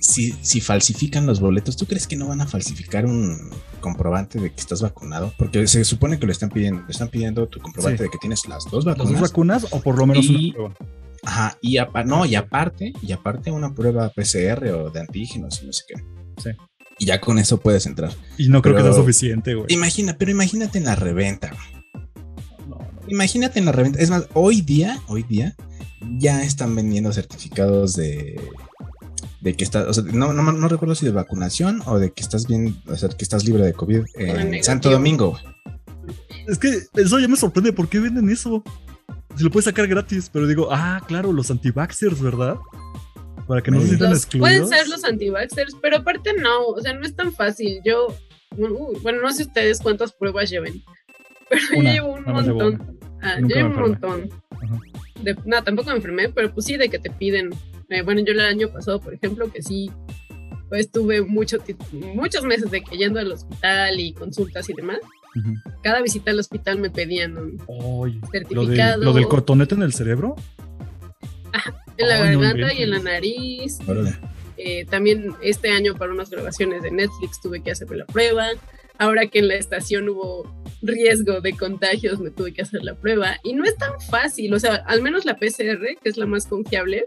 si, si falsifican los boletos, ¿tú crees que no van a falsificar un comprobante de que estás vacunado? Porque se supone que lo están pidiendo, están pidiendo tu comprobante de que tienes las dos vacunas. Las dos vacunas o por lo menos una prueba. Ajá, y no, y aparte, y aparte una prueba PCR o de antígenos y no sé qué. Sí. Y ya con eso puedes entrar. Y no creo que sea suficiente, güey. Imagina, pero imagínate en la reventa. Imagínate en la reventa. Es más, hoy día, hoy día, ya están vendiendo certificados de de que estás, o sea, no, no, no, recuerdo si de vacunación o de que estás bien, o sea, que estás libre de COVID en Santo Domingo. Es que eso ya me sorprende, ¿por qué venden eso? Se lo puedes sacar gratis, pero digo, ah, claro, los anti-vaxxers, ¿verdad? Para que no se sientan excluidos. Pueden ser los anti-vaxxers, pero aparte no, o sea, no es tan fácil. Yo, bueno, no sé ustedes cuántas pruebas lleven, [LAUGHS] pero yo llevo un montón. Ah, yo llevo un montón. De, no, tampoco me enfermé, pero pues sí, de que te piden eh, bueno, yo el año pasado, por ejemplo, que sí, pues tuve mucho, muchos meses de que yendo al hospital y consultas y demás. Cada visita al hospital me pedían un certificado. ¿Lo, del cotonete en el cerebro? en la garganta y en la nariz. Eh, también este año para unas grabaciones de Netflix tuve que hacerme la prueba. Ahora que en la estación hubo riesgo de contagios, me tuve que hacer la prueba. Y no es tan fácil, o sea, al menos la PCR, que es la más confiable,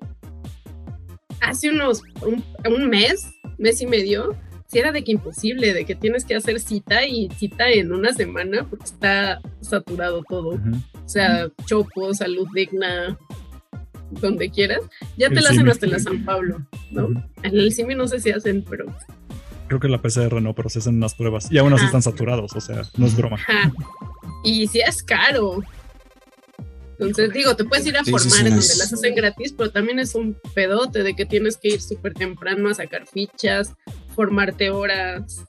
hace unos, un, mes, mes y medio, si era de que imposible, de que tienes que hacer cita y cita en una semana porque está saturado todo. O sea, Chopo, Salud Digna, donde quieras. Ya te la hacen hasta en la San Pablo, ¿no? En el CIMI no sé si hacen, pero... Creo que la PCR no, pero se hacen unas pruebas. Y aún así están saturados, o sea, no es broma. Y si es caro. Entonces, digo, te puedes ir a formar en donde las hacen gratis, pero también es un pedote de que tienes que ir súper temprano a sacar fichas, formarte horas.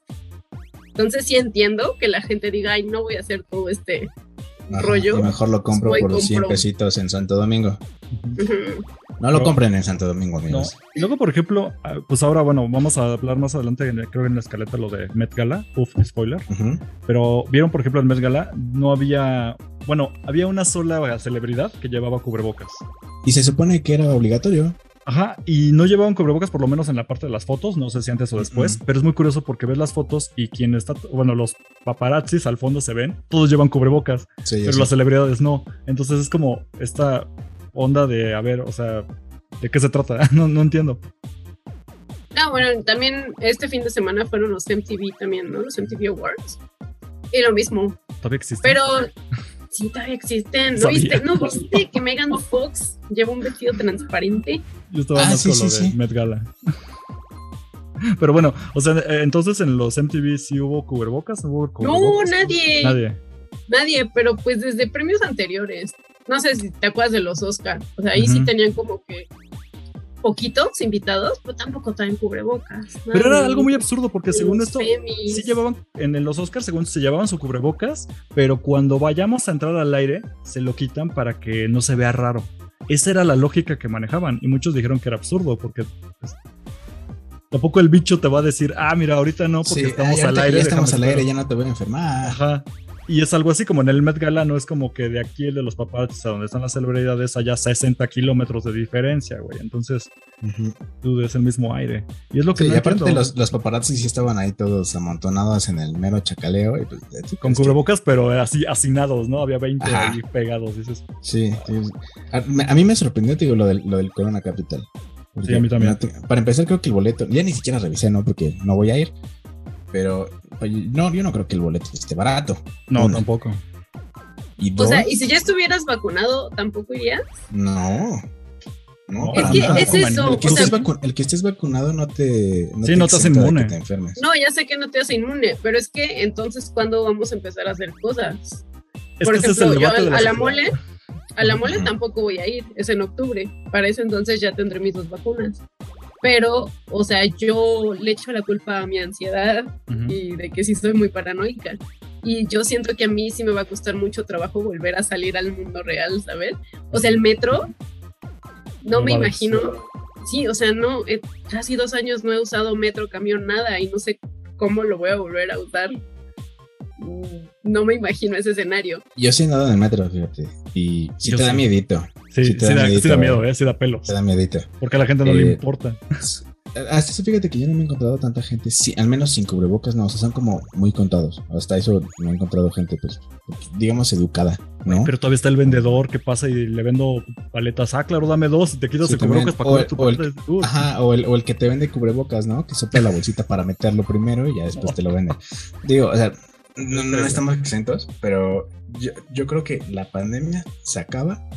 Entonces, sí entiendo que la gente diga, ay, no voy a hacer todo este rollo. Y mejor lo compro por 100 pesitos en Santo Domingo. No lo compren en Santo Domingo, amigos. Y luego, por ejemplo, ah, pues ahora, bueno, vamos a hablar más adelante, creo que en la escaleta, lo de Met Gala. Uf, spoiler. Pero vieron, por ejemplo, en Met Gala no había. Bueno, había una sola celebridad que llevaba cubrebocas. Y se supone que era obligatorio. Ajá, y no llevaban cubrebocas por lo menos en la parte de las fotos, no sé si antes o después, pero es muy curioso porque ves las fotos y quien está, bueno, los paparazzis al fondo se ven, todos llevan cubrebocas, pero las celebridades no. Entonces es como esta onda de, a ver, o sea, ¿de qué se trata? [LAUGHS] no, no entiendo. Ah, bueno, también este fin de semana fueron los MTV también, ¿no? Los MTV Awards. Y lo mismo. Todavía existen. Pero [LAUGHS] sí, todavía existen. ¿No viste, ¿No viste que Megan Fox lleva un vestido transparente? Yo estaba ah, más con lo de Met Gala. Pero bueno, o sea, eh, entonces en los MTV sí hubo cubrebocas, ¿Hubo cubrebocas? No, nadie. Nadie. Nadie, pero pues desde premios anteriores no sé si te acuerdas de los Oscar, o sea, ahí sí tenían como que poquitos invitados, pero tampoco traen cubrebocas. Pero era algo muy absurdo porque según esto, sí llevaban, en los Oscars, según se llevaban su cubrebocas, pero cuando vayamos a entrar al aire, se lo quitan para que no se vea raro. Esa era la lógica que manejaban y muchos dijeron que era absurdo porque pues, Tampoco el bicho te va a decir, ah, mira, ahorita no, porque estamos al aire. Ya estamos al aire, ya no te voy a enfermar. Ajá. Y es algo así como en el Met Gala, no es como que de aquí el de los papás a donde están las celebridades haya 60 kilómetros de diferencia, güey. Entonces, tú es el mismo aire. Y es lo que sí, y aparte los, los, paparazzi sí estaban ahí todos amontonados en el mero chacaleo. Y pues, Con cubrebocas, pero así hacinados, ¿no? Había 20 ahí pegados, dices. Sí, A, mí me sorprendió, te digo, lo del, lo del Corona Capital. sí, a mí también. Para empezar, creo que el boleto, ya ni siquiera revisé, ¿no? Porque no voy a ir. Pero no, yo no creo que el boleto esté barato. No, tampoco. ¿Y o sea, ¿y si ya estuvieras vacunado, tampoco irías? No. No, es que es eso. El que, estés el que, estés vacunado no te. No sí, no te hace inmune. no, ya sé que no te hace inmune, pero es que entonces, ¿cuándo vamos a empezar a hacer cosas? Por ejemplo, yo a, la mole, a la mole tampoco voy a ir, es en octubre. Para ese entonces ya tendré mis dos vacunas pero, o sea, yo le echo la culpa a mi ansiedad y de que sí soy muy paranoica. Y yo siento que a mí sí me va a costar mucho trabajo volver a salir al mundo real, ¿sabes? O sea, el metro, no, me imagino. Sí, o sea, no, casi dos años no he usado metro, camión, nada, y no sé cómo lo voy a volver a usar. Mm, no me imagino ese escenario. Yo sí he andado en el metro, fíjate. Y sí te da miedito. Sí, sí, te da, sí da miedo, ¿eh? sí da pelo. Te da miedito. Porque a la gente no le eh, importa. Hasta eso, fíjate que yo no me he encontrado tanta gente, sí, al menos sin cubrebocas, no, o sea, son como muy contados. Hasta eso me he encontrado gente, pues, digamos, educada, ¿no? Pero todavía está el vendedor que pasa y le vendo paletas. Ah, claro, dame dos y te quitas el cubrebocas para comer tu o el, Ajá, o el, o el que te vende cubrebocas, ¿no? Que sopla la bolsita para meterlo primero y ya después te lo vende. Digo, o sea, no, no estamos exentos, pero yo, yo creo que la pandemia se acaba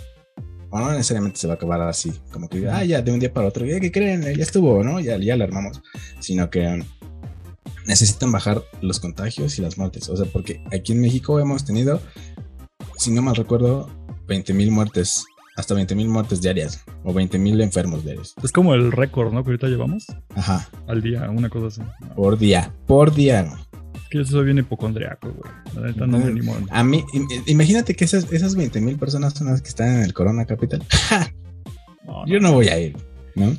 o no necesariamente se va a acabar así, como que, ah, ya de un día para otro, ya que creen, ya estuvo, ¿no? Ya, ya la armamos, sino que necesitan bajar los contagios y las muertes, o sea, porque aquí en México hemos tenido, si no mal recuerdo, 20 mil muertes, hasta 20 mil muertes diarias, o 20 mil enfermos diarios. Es como el récord, ¿no? Que ahorita llevamos. Ajá. Al día, una cosa así. Por día, por día, que yo soy bien hipocondriaco, güey. La neta no me animo. A mí, imagínate que esas, esas 20 mil personas son las que están en el Corona Capital. [LAUGHS] yo no voy a ir, ¿no?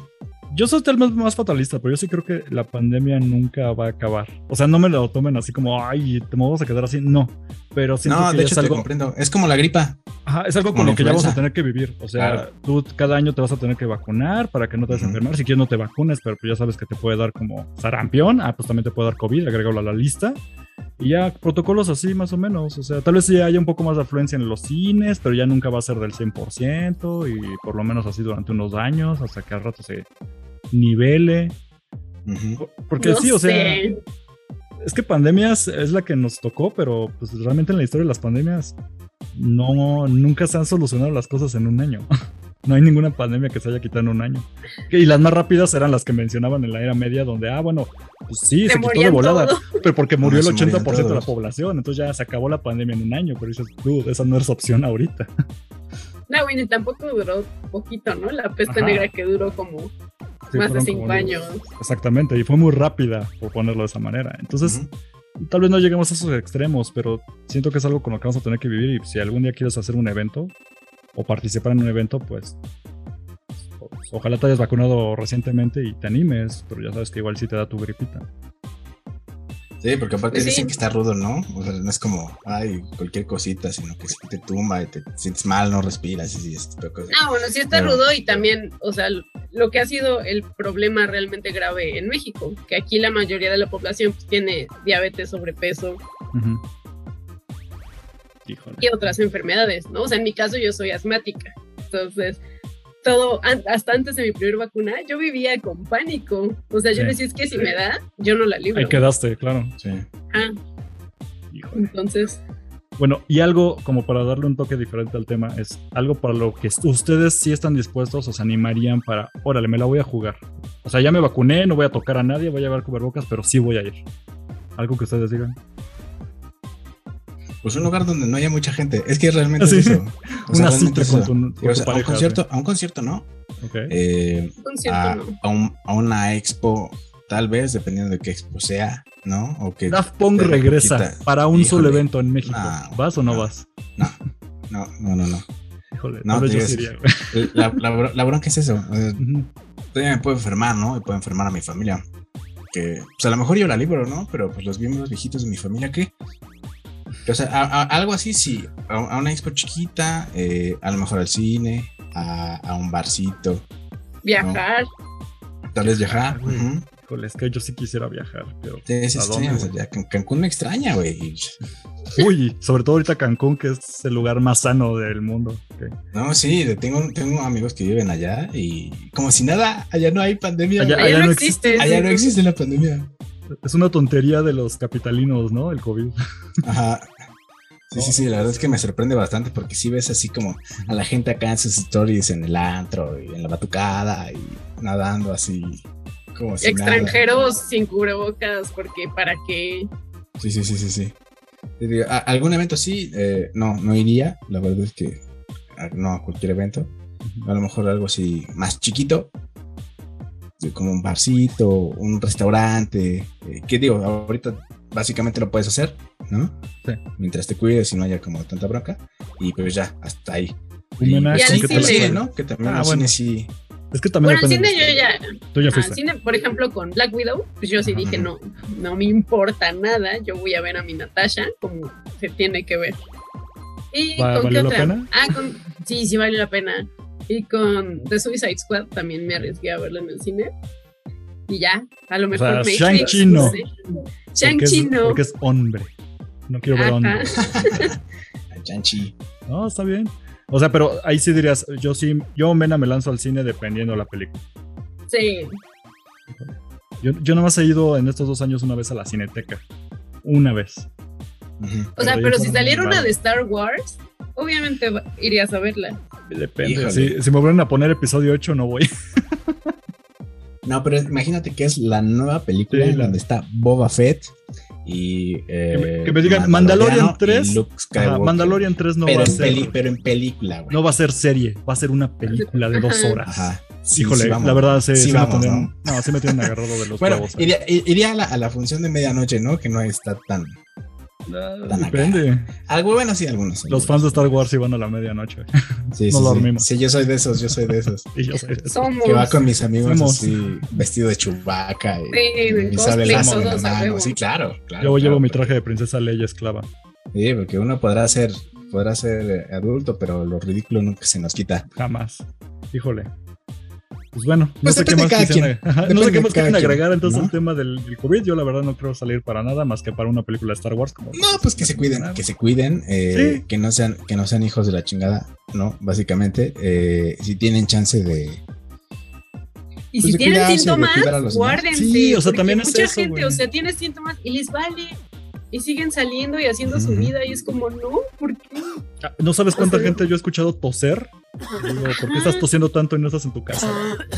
Yo soy vez más fatalista, pero yo sí creo que la pandemia nunca va a acabar. O sea, no me lo tomen así como, ay, te vamos a quedar así. No, pero siento no, que de hecho es algo. comprendo. Es como la gripa. Ajá, es algo con lo que ya vamos a tener que vivir. O sea, tú cada año te vas a tener que vacunar para que no te vas a enfermar. Si quieres, no te vacunes, pero pues ya sabes que te puede dar como sarampión. Ah, pues también te puede dar COVID, agrégalo a la lista. Y ya protocolos así más o menos. O sea, tal vez sí haya un poco más de afluencia en los cines, pero ya nunca va a ser del 100% y por lo menos así durante unos años, hasta que al rato se nivele. Porque sí, o sea, es que pandemias es la que nos tocó, pero pues realmente en la historia de las pandemias no, nunca se han solucionado las cosas en un año. [LAUGHS] No hay ninguna pandemia que se haya quitado en un año. Y las más rápidas eran las que mencionaban en la era media, donde, ah, bueno, pues sí, se, quitó de volada, pero porque murió el 80% de la población, entonces ya se acabó la pandemia en un año, pero dices, dude, esa no es opción ahorita. No, bueno, tampoco duró poquito, ¿no? La peste negra que duró como más de cinco años. Exactamente, y fue muy rápida, por ponerlo de esa manera. Entonces, tal vez no lleguemos a esos extremos, pero siento que es algo con lo que vamos a tener que vivir y si algún día quieres hacer un evento, o participar en un evento, pues, pues, ojalá te hayas vacunado recientemente y te animes, pero ya sabes que igual sí te da tu gripita. Sí, porque aparte pues dicen que está rudo, ¿no? O sea, no es como, ay, cualquier cosita, sino que si te tumba y te sientes mal, no respiras y este tipo de cosas. Ah, bueno, sí está rudo y también, o sea, lo que ha sido el problema realmente grave en México, que aquí la mayoría de la población pues, tiene diabetes, sobrepeso, y otras enfermedades, ¿no? O sea, en mi caso yo soy asmática, entonces todo, hasta antes de mi primer vacuna, yo vivía con pánico. O sea, yo decía, es que si me da, yo no la libro. Ahí quedaste, claro. Sí. Ah. Entonces. Bueno, y algo como para darle un toque diferente al tema, es algo para lo que ustedes sí están dispuestos o se animarían para, órale, me la voy a jugar. O sea, ya me vacuné, no voy a tocar a nadie, voy a llevar cubrebocas, pero sí voy a ir. Algo que ustedes digan. Pues un lugar donde no haya mucha gente. Es que realmente [LAUGHS] es eso. Una cita con tu, a, un concierto, a un concierto no. Eh, a, a, una expo, tal vez, dependiendo de qué expo sea, ¿no? O que Daft Punk regresa para un solo evento en México. ¿Vas o no, vas? No, no, no, no. no. Híjole, no, yo sería, [LAUGHS] la, la, bronca es eso. Todavía me puedo enfermar, ¿no? Y puedo enfermar a mi familia. que pues a lo mejor yo la libro, ¿no? Pero pues los miembros viejitos de mi familia, ¿qué? O sea, algo así, sí, a, una expo chiquita, eh, a lo mejor al cine, a, un barcito. Viajar. Tal vez viajar. es que yo sí quisiera viajar, pero. Cancún me extraña, güey. Uy, sobre todo ahorita Cancún, que es el lugar más sano del mundo. No, sí, tengo, tengo amigos que viven allá y como si nada, allá no hay pandemia. Allá, no existe. Allá no existe la pandemia. Es una tontería de los capitalinos, ¿no? El COVID. Ajá. Sí, sí, sí, la verdad es que me sorprende bastante porque si ves así como a la gente acá en sus stories en el antro y en la batucada y nadando así como si Extranjeros sin cubrebocas porque para qué. Sí, sí, sí, sí, sí. algún evento sí, eh, no, no iría, la verdad es que no a cualquier evento. A lo mejor algo así más chiquito, como un barcito, un restaurante. Eh, ¿Qué digo? Ahorita básicamente lo puedes hacer, ¿no? Sí. Mientras te cuides y no haya como tanta bronca. Y pues ya, hasta ahí. y, al cine, ¿no? Que también ah, bueno. sí. Es que también bueno, al cine yo ya. Tú ya fuiste. Al cine, por ejemplo, con Black Widow, pues yo sí dije, no, no me importa nada. Yo voy a ver a mi Natasha como se tiene que ver. ¿Y con qué otra? la pena? Ah, con, sí, sí vale la pena. Y con The Suicide Squad también me arriesgué a verla en el cine. Y ya, a lo mejor o sea, Shang-Chi no. Shang-Chi no. Porque es hombre. No quiero ver hombre. Shang-Chi. [LAUGHS] No, está bien. O sea, pero ahí sí dirías, yo sí, yo Mena me lanzo al cine dependiendo de la película. Sí. Yo, yo nomás he ido en estos dos años una vez a la cineteca. Una vez. O sea, pero, si saliera una de Star Wars, obviamente irías a verla. Depende. Si, me vuelven a poner episodio 8, no voy. [LAUGHS] no, pero imagínate que es la nueva película donde está Boba Fett y. Eh, que, me, digan Mandalorian 3. Mandalorian 3 no va a ser. pero en película, güey. No va a ser serie, va a ser una película de dos horas. Ajá. Híjole, la verdad se, sí, vamos, me ¿no? no, se me tienen agarrado de los bueno, huevos. Iría, iría a, la, a la función de medianoche, ¿no? Que no está tan depende. Algo bueno, sí, algunos. Los fans de Star Wars iban a la medianoche. [LAUGHS] Sí, no dormimos. Sí. yo soy de esos, yo soy de esos. [LAUGHS] Que va con mis amigos así, vestido de chubaca y, y sable Sí, claro, claro. Yo llevo mi traje de princesa Leia esclava. Sí, porque uno podrá ser, podrá ser eh, adulto, pero lo ridículo nunca se nos quita. Jamás. Híjole. Pues bueno, no pues sé qué más quisieran, no sé qué más quieren agregar entonces el tema del, COVID. Yo la verdad no creo salir para nada más que para una película de Star Wars. Como no, pues que se cuiden, que se cuiden, eh, que no sean, que no sean hijos de la chingada, ¿no? Básicamente, eh, si tienen chance de, y pues si tienen síntomas, guárdense. Sí, o sea, también es mucha gente, o sea, tiene síntomas y les vale y siguen saliendo y haciendo su vida y es como, no, ¿por qué? Ah, ¿No sabes cuánta gente yo he escuchado toser? Digo, ¿por qué estás tosiendo tanto y no estás en tu casa?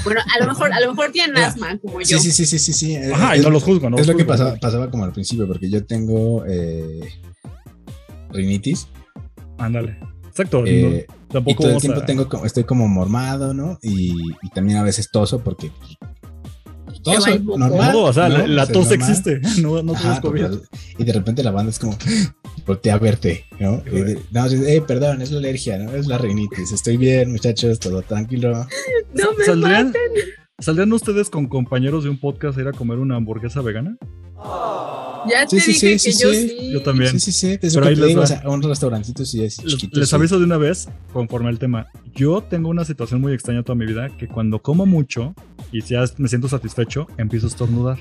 Bueno, a lo mejor, a lo mejor tienen asma como yo. Sí, sí, sí, sí, sí. Ajá, y no los juzgo, ¿no? Es lo que pasaba, pasaba, como al principio, porque yo tengo eh, rinitis. Ándale. Exacto. Eh, tampoco y todo el tiempo tengo, estoy como mormado, ¿no? Y, y, también a veces toso porque todo normal. o sea, la, tos existe. [LAUGHS] No, no COVID. y de repente la banda es como, [GASPS] voltea a verte, ¿no? no, eh, perdón, es la alergia, ¿no? Es la rinitis. Estoy bien, muchachos, todo tranquilo. [LAUGHS] No me ¿Saldrían, maten. ¿Saldrían ustedes con compañeros de un podcast a ir a comer una hamburguesa vegana? Ya te sí, dije sí, que yo sí. Yo también. Sí, sí, sí. Pero ahí les a un restaurantito sí es chiquito. Les aviso de una vez, conforme al tema. Yo tengo una situación muy extraña toda mi vida, que cuando como mucho y ya me siento satisfecho, empiezo a estornudar.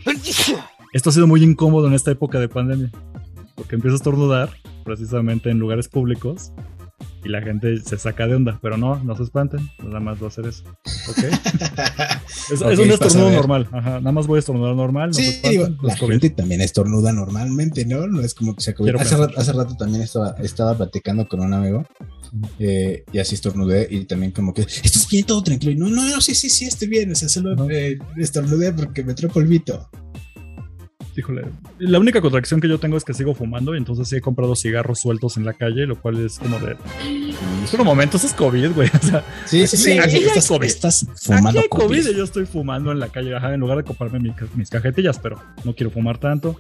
Esto ha sido muy incómodo en esta época de pandemia, porque empiezo a estornudar precisamente en lugares públicos y la gente se saca de onda, pero no, no se espanten, nada más voy a hacer eso. ¿Ok? [LAUGHS] es, un estornudo normal, Ajá, nada más voy a estornudar normal. No sí, se digo, la gente también estornuda normalmente, ¿no? No es como que se hace, rato, hace rato también estaba, estaba platicando con un amigo eh, y así estornudé y también como que, ¿estás bien todo tranquilo? Y no, no, no, sí, sí, sí, estoy bien, o sea, solo eh, estornudé porque me trae polvito. Híjole, la única contracción que yo tengo es que sigo fumando y entonces sí he comprado cigarros sueltos en la calle, lo cual es como de... Es un momento, eso es COVID, güey. [LAUGHS] O sea, sí, sí, sí. Aquí estás, COVID. estás fumando aquí COVID. y yo estoy fumando en la calle, ajá, en lugar de comprarme mis cajetillas, pero no quiero fumar tanto.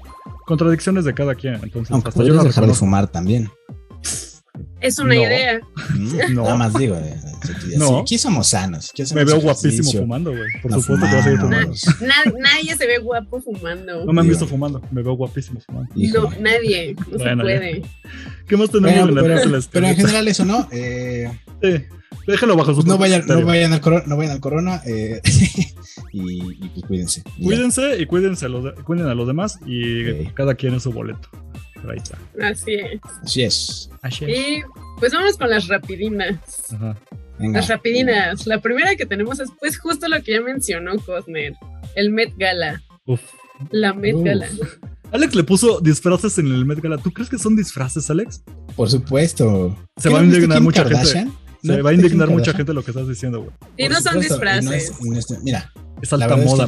Contradicciones de cada quien, entonces Aunque hasta yo no dejar de fumar también. Es una idea. Mm, no. Nada más digo. Eh. [LAUGHS] no. Aquí somos sanos. me veo guapísimo fumando, güey. Por supuesto que vas a seguir fumando. nadie se ve guapo fumando. No me han visto fumando. Me veo guapísimo fumando. No, nadie. No se puede. ¿Qué más tenemos en la pero, pero en general eso, ¿no? Eh, sí. Déjenlo bajo su no vayan, no vayan al corona, no vayan al corona eh, [LAUGHS] y, y, cuídense. Cuídense y cuídense los, cuiden a los demás y cada quien en su boleto. Ahí está. Así es. Así es. Así es. Y pues vamos con las rapidinas. Ajá. Las rapidinas. La primera que tenemos es pues justo lo que ya mencionó Cosner. El Met Gala. Uf. La Met Gala. Alex le puso disfraces en el Met Gala. ¿Tú crees que son disfraces, Alex? Por supuesto. Se va a indignar mucha gente. Se va a indignar mucha gente lo que estás diciendo, güey. Y no son disfraces. mira, es alta moda.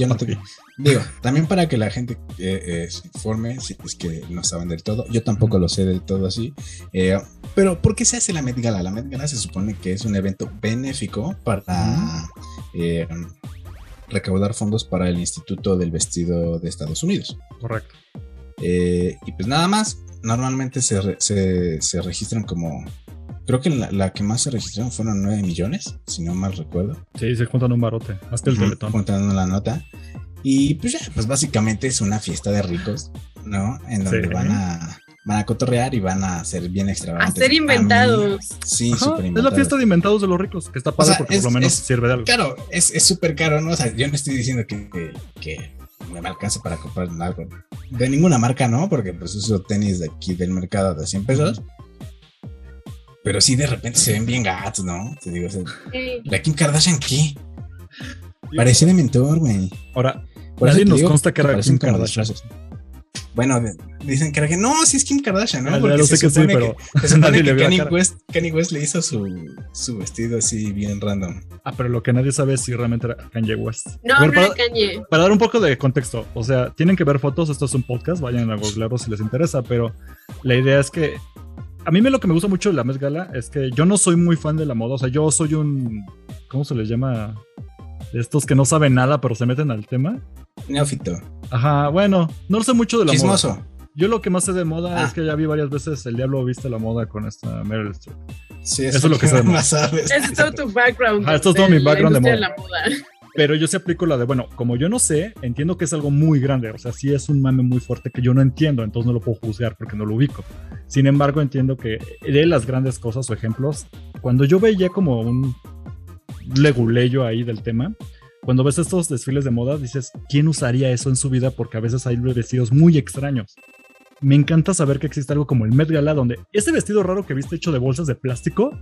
digo, también para que la gente eh, eh, se informe, si es que no saben del todo. Yo tampoco lo sé del todo así. Eh, pero, ¿por qué se hace la Met Gala? La Met Gala se supone que es un evento benéfico para recaudar fondos para el Instituto del Vestido de Estados Unidos. Correcto. y pues nada más, normalmente se, se registran como Creo que la, que más se registraron fueron 9 millones, si no mal recuerdo. Sí, se juntan un barote, hasta el teletón. Juntando la nota. Y pues ya, pues básicamente es una fiesta de ricos, ¿no? En donde van a van a cotorrear y van a ser bien extravagantes. A ser inventados. sí, súper inventados. Es la fiesta de inventados de los ricos, que está padre porque por lo menos sirve de algo. Claro, es súper caro, ¿no? O sea, yo no estoy diciendo que, que, me alcance para comprar algo de ninguna marca, ¿no? Porque pues uso tenis de aquí del mercado de 100 pesos. Pero sí, de repente se ven bien gatos, ¿no? Te digo, ¿la Kim Kardashian qué? Parece de mentor, güey. Ahora, por nadie nos consta que era Kim Kardashian. Bueno, dicen que era que no, sí es Kim Kardashian, ¿no? Porque se sé que sí, pero se supone [LAUGHS] que Kanye West, Kanye West, le hizo su, su, vestido así bien random. Ah, pero lo que nadie sabe es si realmente era Kanye West. No, no era Kanye. Para dar un poco de contexto, o sea, tienen que ver fotos, esto es un podcast, vayan a googlearlo si les interesa, pero la idea es que a mí me, lo que me gusta mucho de la Met Gala es que yo no soy muy fan de la moda. O sea, yo soy un. ¿Cómo se les llama? Estos que no saben nada, pero se meten al tema. Neófito. Ajá, bueno, no sé mucho de la Chismoso. moda. Yo lo que más sé de moda ah. es que ya vi varias veces El Diablo Viste la Moda con esta Meryl Streep. Sí, eso, es lo que [LAUGHS] sé. Más sabes. es todo tu background. Ah, esto es todo mi background de moda. De la moda. Pero yo sí aplico la de, bueno, como yo no sé, entiendo que es algo muy grande, o sea, sí es un mame muy fuerte que yo no entiendo, entonces no lo puedo juzgar porque no lo ubico. Sin embargo, entiendo que de las grandes cosas o ejemplos, cuando yo veía como un leguleyo ahí del tema, cuando ves estos desfiles de moda, dices, ¿quién usaría eso en su vida? Porque a veces hay vestidos muy extraños. Me encanta saber que existe algo como el Met Gala, donde ese vestido raro que viste hecho de bolsas de plástico,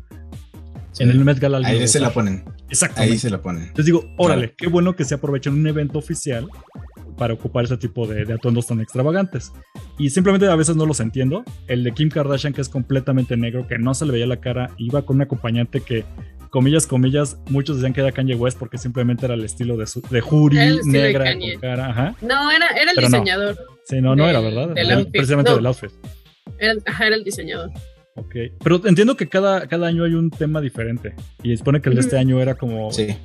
en el Met Gala. Ahí se la ponen. Exactamente. Ahí se la ponen. Entonces digo, órale, qué bueno que se aprovechen un evento oficial para ocupar ese tipo de, de, atuendos tan extravagantes. Y simplemente a veces no los entiendo. El de Kim Kardashian, que es completamente negro, que no se le veía la cara, iba con un acompañante que, comillas, comillas, muchos decían que era Kanye West porque simplemente era el estilo de, su, de Jury negra con cara. Ajá. No, era, era el diseñador. Sí, no, no era, ¿verdad? precisamente del outfit. Era, ajá, era el diseñador. Ok, pero entiendo que cada, cada año hay un tema diferente. Y supone que el de este año era como. Sí.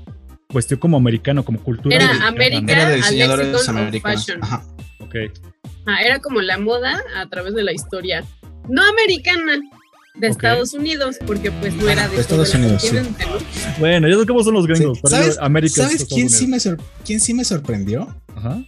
Cuestión como americano, como cultura. Era América, era de diseñadores americanos. Ajá. Ok. Ah, era como la moda a través de la historia. No americana, de Estados Unidos, porque pues no era de, Estados Unidos. Sí. Bueno, ya sé cómo son los gringos. ¿Sabes, ¿sabes quién, sí me quién sí me sorprendió? Ajá.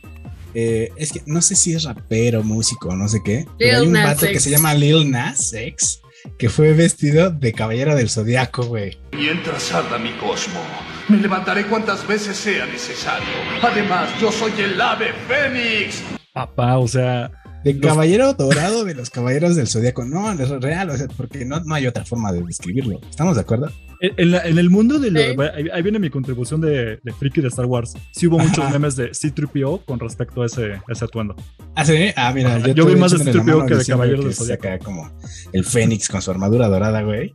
Eh, es que no sé si es rapero, músico, no sé qué. pero hay un vato que se llama Lil Nas X que fue vestido de caballero del zodiaco, güey. Mientras arda mi cosmo, me levantaré cuantas veces sea necesario. Además, yo soy el ave fénix. Papá, o sea, de caballero dorado de los caballeros del zodiaco. No, es real, o sea, porque no, no hay otra forma de describirlo. ¿Estamos de acuerdo? En, el mundo de ahí, viene mi contribución de, de friki de Star Wars. Sí hubo muchos memes de C-3PO con respecto a ese, ese atuendo. Ah, sí. Ah, mira. Yo, vi más de C-3PO que de Caballero del Zodiaco. como el Fénix con su armadura dorada, güey.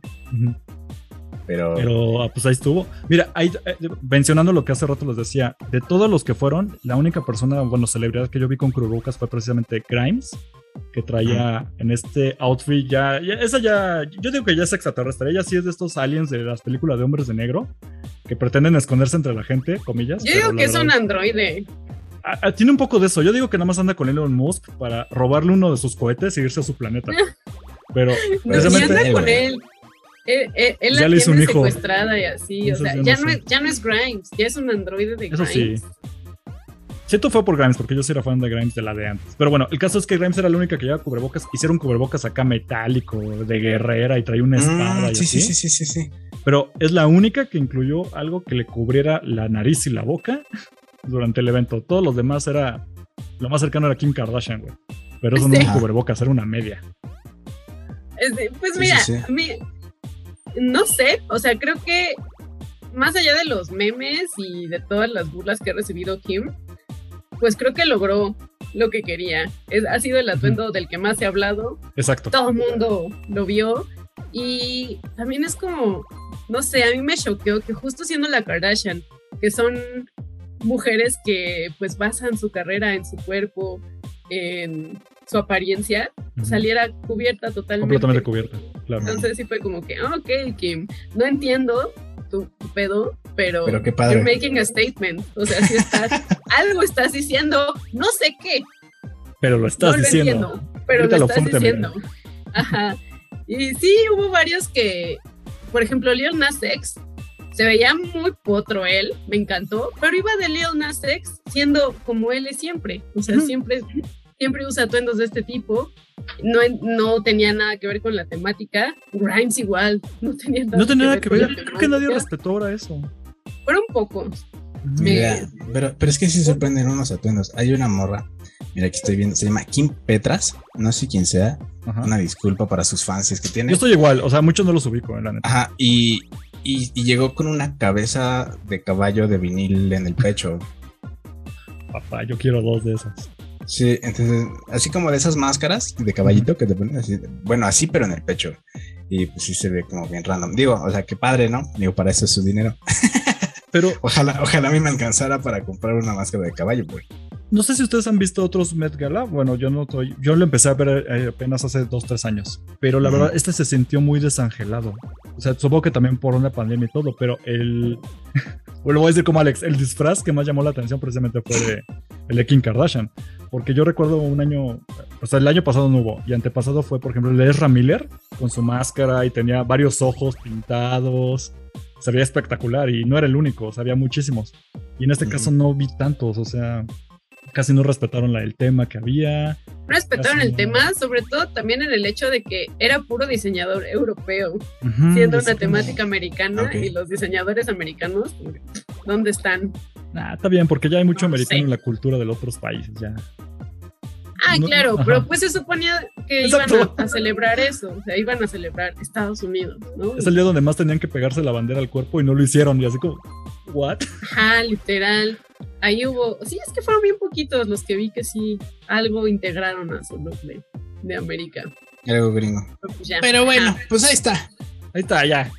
Pero... Pero ah, pues ahí estuvo. Mira, ahí, eh, mencionando lo que hace rato les decía, de todos los que fueron, la única persona, bueno, celebridad que yo vi con cubrebocas fue precisamente Grimes, que traía en este outfit ya, esa ya, yo digo que ya es extraterrestre, ella sí es de estos aliens de las películas de hombres de negro, que pretenden esconderse entre la gente, comillas. Yo digo que es un androide. tiene un poco de eso. Yo digo que nada más anda con Elon Musk para robarle uno de sus cohetes y irse a su planeta. [LAUGHS] Pero precisamente. con él. Él, él, ya la tiene secuestrada y así, o sea, ya no, es, ya no es Grimes, ya es un androide de Eso Grimes. sí. Siento fue por Grimes, porque yo sí era fan de Grimes de la de antes. Pero bueno, el caso es que Grimes era la única que llevaba cubrebocas. Hicieron cubrebocas acá metálico, de guerrera, y traía una mm, espada. y sí, así. sí, sí, sí, sí. Pero es la única que incluyó algo que le cubriera la nariz y la boca durante el evento. Todos los demás era. Lo más cercano era Kim Kardashian, güey. Pero eso no era un cubrebocas, era una media. Pues mira, a mí. No sé, o sea, creo que más allá de los memes y de todas las burlas que ha recibido Kim, pues creo que logró lo que quería. ha sido el atuendo del que más se ha hablado. Exacto. Todo el mundo lo vio. Y también es como, no sé, a mí me choqueó que justo siendo la Kardashian, que son mujeres que pues basan su carrera en su cuerpo, en su apariencia, saliera cubierta totalmente. Completamente cubierta, claro. Entonces sí fue como que, ah, ok, Kim, no entiendo tu, pedo, pero, pero qué padre. you're making a statement. O sea, si estás, [LAUGHS] algo estás diciendo, no sé qué. Pero lo estás diciendo. pero lo estás diciendo. Ajá. Y sí, hubo varios que, por ejemplo, Lil Nas X se veía muy potro él, me encantó, pero iba de Lil Nas X siendo como él es siempre. O sea, siempre siempre usa atuendos de este tipo. No, no tenía nada que ver con la temática. Grimes igual, no tenía nada, no tenía nada que ver. Creo que nadie respetó ahora eso. Fueron pocos. Mira, pero, pero es que sí sorprenden unos atuendos. Hay una morra, mira aquí estoy viendo, se llama Kim Petras, no sé quién sea. Una disculpa para sus fans es que tiene. Yo estoy igual, o sea, muchos no los ubico, en la neta. Ajá, y, y, y, llegó con una cabeza de caballo de vinil en el pecho. Papá, yo quiero dos de esas. Sí, entonces, así como de esas máscaras de caballito que te ponen así, bueno, así pero en el pecho. Y pues sí se ve como bien random. Digo, o sea, qué padre, ¿no? Digo, para eso es su dinero. [LAUGHS] Pero ojalá, ojalá a mí me alcanzara para comprar una máscara de caballo, pues. No sé si ustedes han visto otros Met Gala. Bueno, yo no estoy. Yo lo empecé a ver eh, apenas hace dos, tres años. Pero la verdad, este se sintió muy desangelado. O sea, supongo que también por una pandemia y todo, pero el. [LAUGHS] bueno, voy a decir como Alex, el disfraz que más llamó la atención precisamente fue de, el de Kim Kardashian. Porque yo recuerdo un año, o sea, el año pasado no hubo, y antepasado fue, por ejemplo, el de Ezra Miller, con su máscara y tenía varios ojos pintados. Se veía espectacular y no era el único, o sea, había muchísimos. Y en este caso no vi tantos, o sea, casi no respetaron la, el tema que había. Respetaron el tema, sobre todo también en el hecho de que era puro diseñador europeo, siendo una temática americana y los diseñadores americanos, ¿dónde están? Ah, está bien, porque ya hay mucho americano en la cultura de los otros países, ya. Ah, claro, pero pues se suponía que iban a, celebrar eso, o sea, iban a celebrar Estados Unidos, ¿no? Es el día donde más tenían que pegarse la bandera al cuerpo y no lo hicieron, y así como, ¿what? Ajá, literal. Ahí hubo, sí, es que fueron bien poquitos los que vi que sí, algo integraron a su look de, América. Algo gringo. Pero, pues pero bueno, pues ahí está. Ahí está, ya.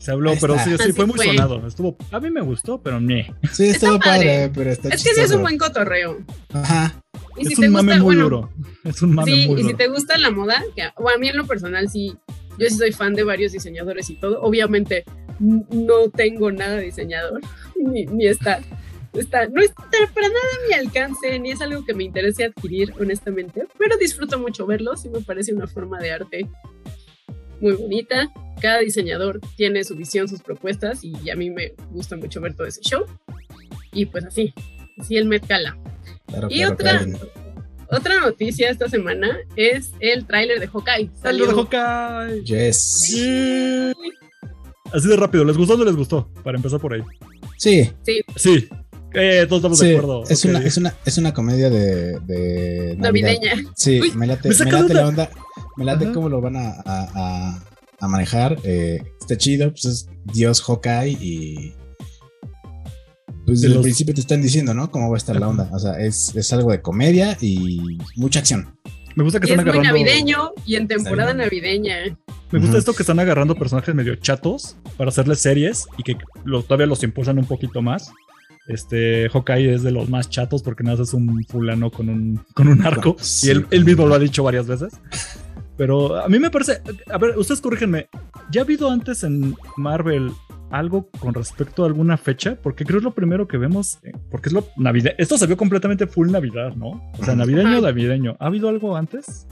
Se habló, pero sí, sí, fue muy sonado. Estuvo, a mí me gustó, pero me. Sí, estuvo padre, pero está Es que sí es un buen cotorreo. Ajá. Y es un mame muy duro. Es un mame sí, muy duro. y si te gusta la moda, que, a mí en lo personal sí, yo sí soy fan de varios diseñadores y todo. Obviamente no tengo nada de diseñador, [LAUGHS] ni, ni está, está, no está para nada a mi alcance, ni es algo que me interese adquirir, honestamente, pero disfruto mucho verlos y me parece una forma de arte muy bonita. Cada diseñador tiene su visión, sus propuestas y a mí me gusta mucho ver todo ese show. Y pues así, así el Met Gala. y otra, otra noticia esta semana es el tráiler de Hawkeye. Salió. de Hawkeye! Yes. Así de rápido, ¿les gustó o no les gustó? Para empezar por ahí. Sí. Sí. Sí. Eh, todos estamos de acuerdo. Es, una, es, una, es una comedia de, de Navideña. Sí, me late, me, late la onda. Me late cómo lo van a, a, a manejar. Eh, está chido, pues es Dios Hawkeye y. Pues desde el principio te están diciendo, ¿no? Cómo va a estar la onda. O sea, es, es algo de comedia y mucha acción. Me gusta que están es agarrando. Muy navideño y en temporada navideña. Me gusta esto que están agarrando personajes medio chatos para hacerles series y que todavía los impulsan un poquito más. Este Hawkeye es de los más chatos porque nada es un fulano con un, con un arco. [LAUGHS] y él, él, mismo lo ha dicho varias veces. Pero a mí me parece. A ver, ustedes corrígenme. ¿Ya ha habido antes en Marvel algo con respecto a alguna fecha? Porque creo que es lo primero que vemos. Eh, porque es lo Navidad. Esto se vio completamente full Navidad, ¿no? O sea, navideño, navideño. ¿Ha habido algo antes?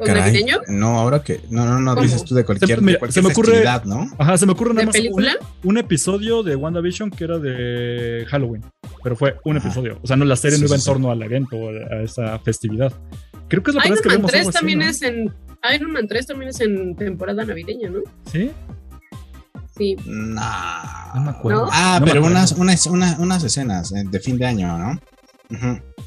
navideño? No, ahora que. No, no, no, dices tú de cualquier, se, cualquier me ocurre, festividad, ¿no? Ajá, se me ocurre nada más película? Un, episodio de WandaVision que era de Halloween. Pero fue un episodio. O sea, no, la serie no iba en torno al evento, a esa festividad. Creo que es la primera vez que vemos 3 también es en Iron Man 3 también es en temporada navideña, ¿no? ¿Sí? Sí. No, no me acuerdo. Ah, pero unas, unas, unas, escenas de fin de año, ¿no?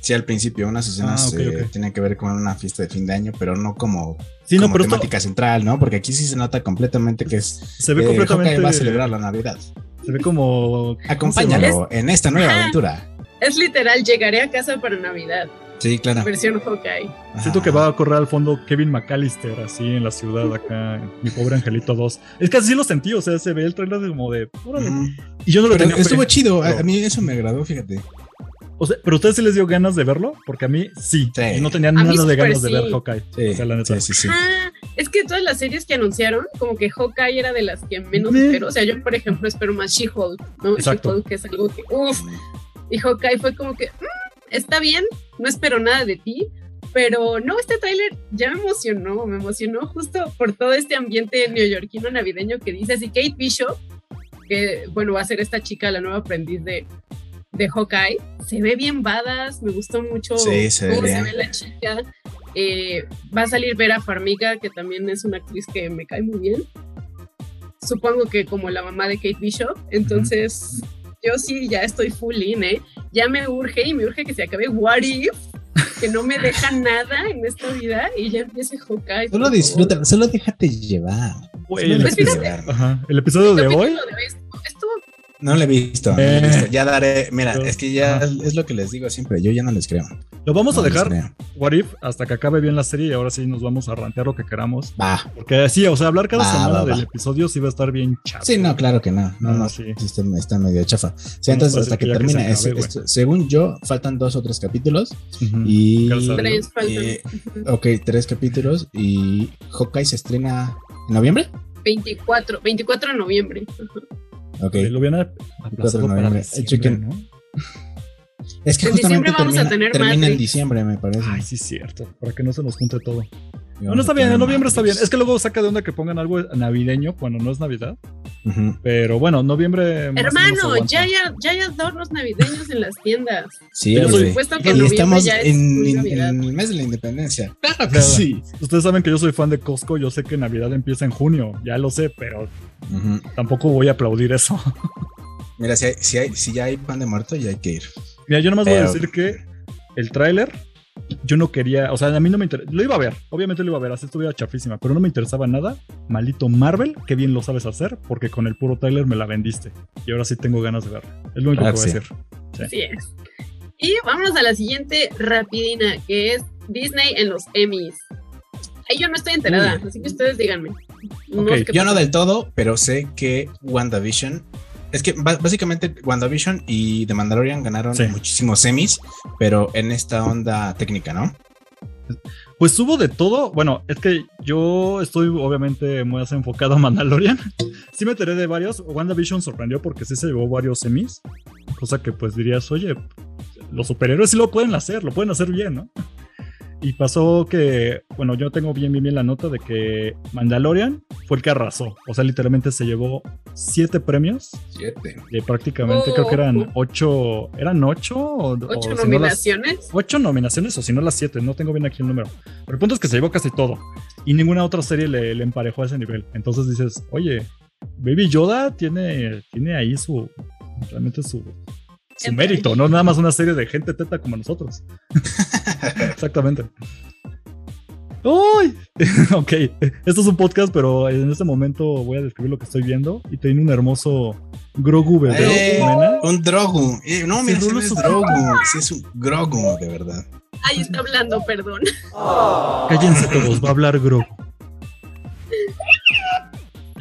Sí, al principio, unas escenas ah, eh, tienen que ver con una fiesta de fin de año, pero no como, sí, no, temática central, ¿no? Porque aquí sí se nota completamente que es. Se ve completamente. va a celebrar la Navidad. Se ve como. Acompáñalo en esta nueva aventura. Es literal, llegaré a casa para Navidad. Sí, claro. Versión Hawkeye. Siento que va a correr al fondo Kevin McAllister, así en la ciudad acá, mi pobre angelito 2. Es que así lo sentí, o sea, se ve el trailer de como de. Y yo no lo tenía. Estuvo chido, a, mí eso me agradó, fíjate. O sea, pero a ustedes sí les dio ganas de verlo, porque a mí sí. Y no tenían nada de ganas de ver Hawkeye. Sí, o sea, la neta. Sí, sí, ah, es que todas las series que anunciaron, como que Hawkeye era de las que menos espero. O sea, yo, por ejemplo, espero más She-Hulk, ¿no? She-Hulk, que es algo que. Uff. Y Hawkeye fue como que. Mm, está bien, no espero nada de ti, pero no, este tráiler ya me emocionó, me emocionó justo por todo este ambiente neoyorquino navideño que dice así Kate Bishop, que bueno, va a ser esta chica la nueva aprendiz de, de Hawkeye, se ve bien badass, me gustó mucho cómo se ve la chica. Eh, va a salir Vera Farmiga, que también es una actriz que me cae muy bien. Supongo que como la mamá de Kate Bishop. Entonces, yo sí ya estoy full in, ¿eh? Ya me urge y me urge que se acabe What If, que no me deja [LAUGHS] nada en esta vida y ya empiece Hawkeye. Solo disfruta, solo déjate llevar. Pues el episodio de hoy. No lo he visto, eh. Ya daré. Mira, es que ya es lo que les digo siempre. Yo ya no les creo. Lo vamos a dejar, What If, hasta que acabe bien la serie y ahora sí nos vamos a rantear lo que queramos. Va. Porque sí, o sea, hablar cada semana del episodio sí va a estar bien chato. Sí, no, claro que no. No, no, sí. Está, medio chafa. Sí, entonces hasta que, termine. según yo, faltan dos o tres capítulos. Y. Tres eh, ok, tres capítulos. Y Hawkeye se estrena en noviembre. 24, 24 de noviembre. Ok. Lo viene a para Chicken. ¿no? Es que justamente termina, termina en diciembre, me parece. Ay, sí, es cierto. Para que no se nos junte todo. No, no está bien, en noviembre está bien. Es que luego saca de onda que pongan algo navideño cuando no es Navidad. Pero bueno, noviembre. Hermano, ya hay, ya hay adornos navideños en las tiendas. Sí, Por supuesto que y estamos ya en, en, el mes de la independencia. Claro que sí. Ustedes saben que yo soy fan de Costco. Yo sé que Navidad empieza en junio. Ya lo sé, pero tampoco voy a aplaudir eso. Mira, si, hay, si, hay, si ya hay pan de muerto, ya hay que ir. Mira, yo nomás voy a decir que el tráiler yo no quería, o sea, a mí no me interesa, lo iba a ver, obviamente lo iba a ver, así estuviera chafísima, pero no me interesaba nada. Maldito Marvel, qué bien lo sabes hacer, porque con el puro trailer me la vendiste. Y ahora sí tengo ganas de verla. Es lo único que voy a decir. Sí. es. Y vámonos a la siguiente rapidina, que es Disney en los Emmys. Ahí yo no estoy enterada, así que ustedes díganme. yo no del todo, pero sé que WandaVision es que básicamente WandaVision y The Mandalorian ganaron muchísimos semis, pero en esta onda técnica, ¿no? Pues hubo de todo. Bueno, es que yo estoy obviamente muy enfocado a Mandalorian. [LAUGHS] sí me enteré de varios. WandaVision sorprendió porque sí se llevó varios semis. Cosa que pues dirías, oye, los superhéroes sí lo pueden hacer, lo pueden hacer bien, ¿no? Y pasó que, bueno, yo tengo bien, bien, bien la nota de que Mandalorian fue el que arrasó. O sea, literalmente se llevó siete premios. Siete. Prácticamente creo que eran oh. ocho. ¿Eran ocho? O, ¿Ocho nominaciones? ocho nominaciones, o si no las siete. No tengo bien aquí el número. Pero el punto es que se llevó casi todo. Y ninguna otra serie le, emparejó a ese nivel. Entonces dices, oye, Baby Yoda tiene, tiene ahí su. Realmente su, su mérito, no nada más una serie de gente teta como nosotros. [LAUGHS] Exactamente. ¡Uy! [LAUGHS] ok, esto es un podcast, pero en este momento voy a describir lo que estoy viendo y tiene un hermoso Grogu bebé. Eh, un Drogu. Eh, no, mira, no es Drogu. Sí, es un Grogu, de verdad. Ahí está hablando, perdón. Cállense todos, va a hablar Grogu.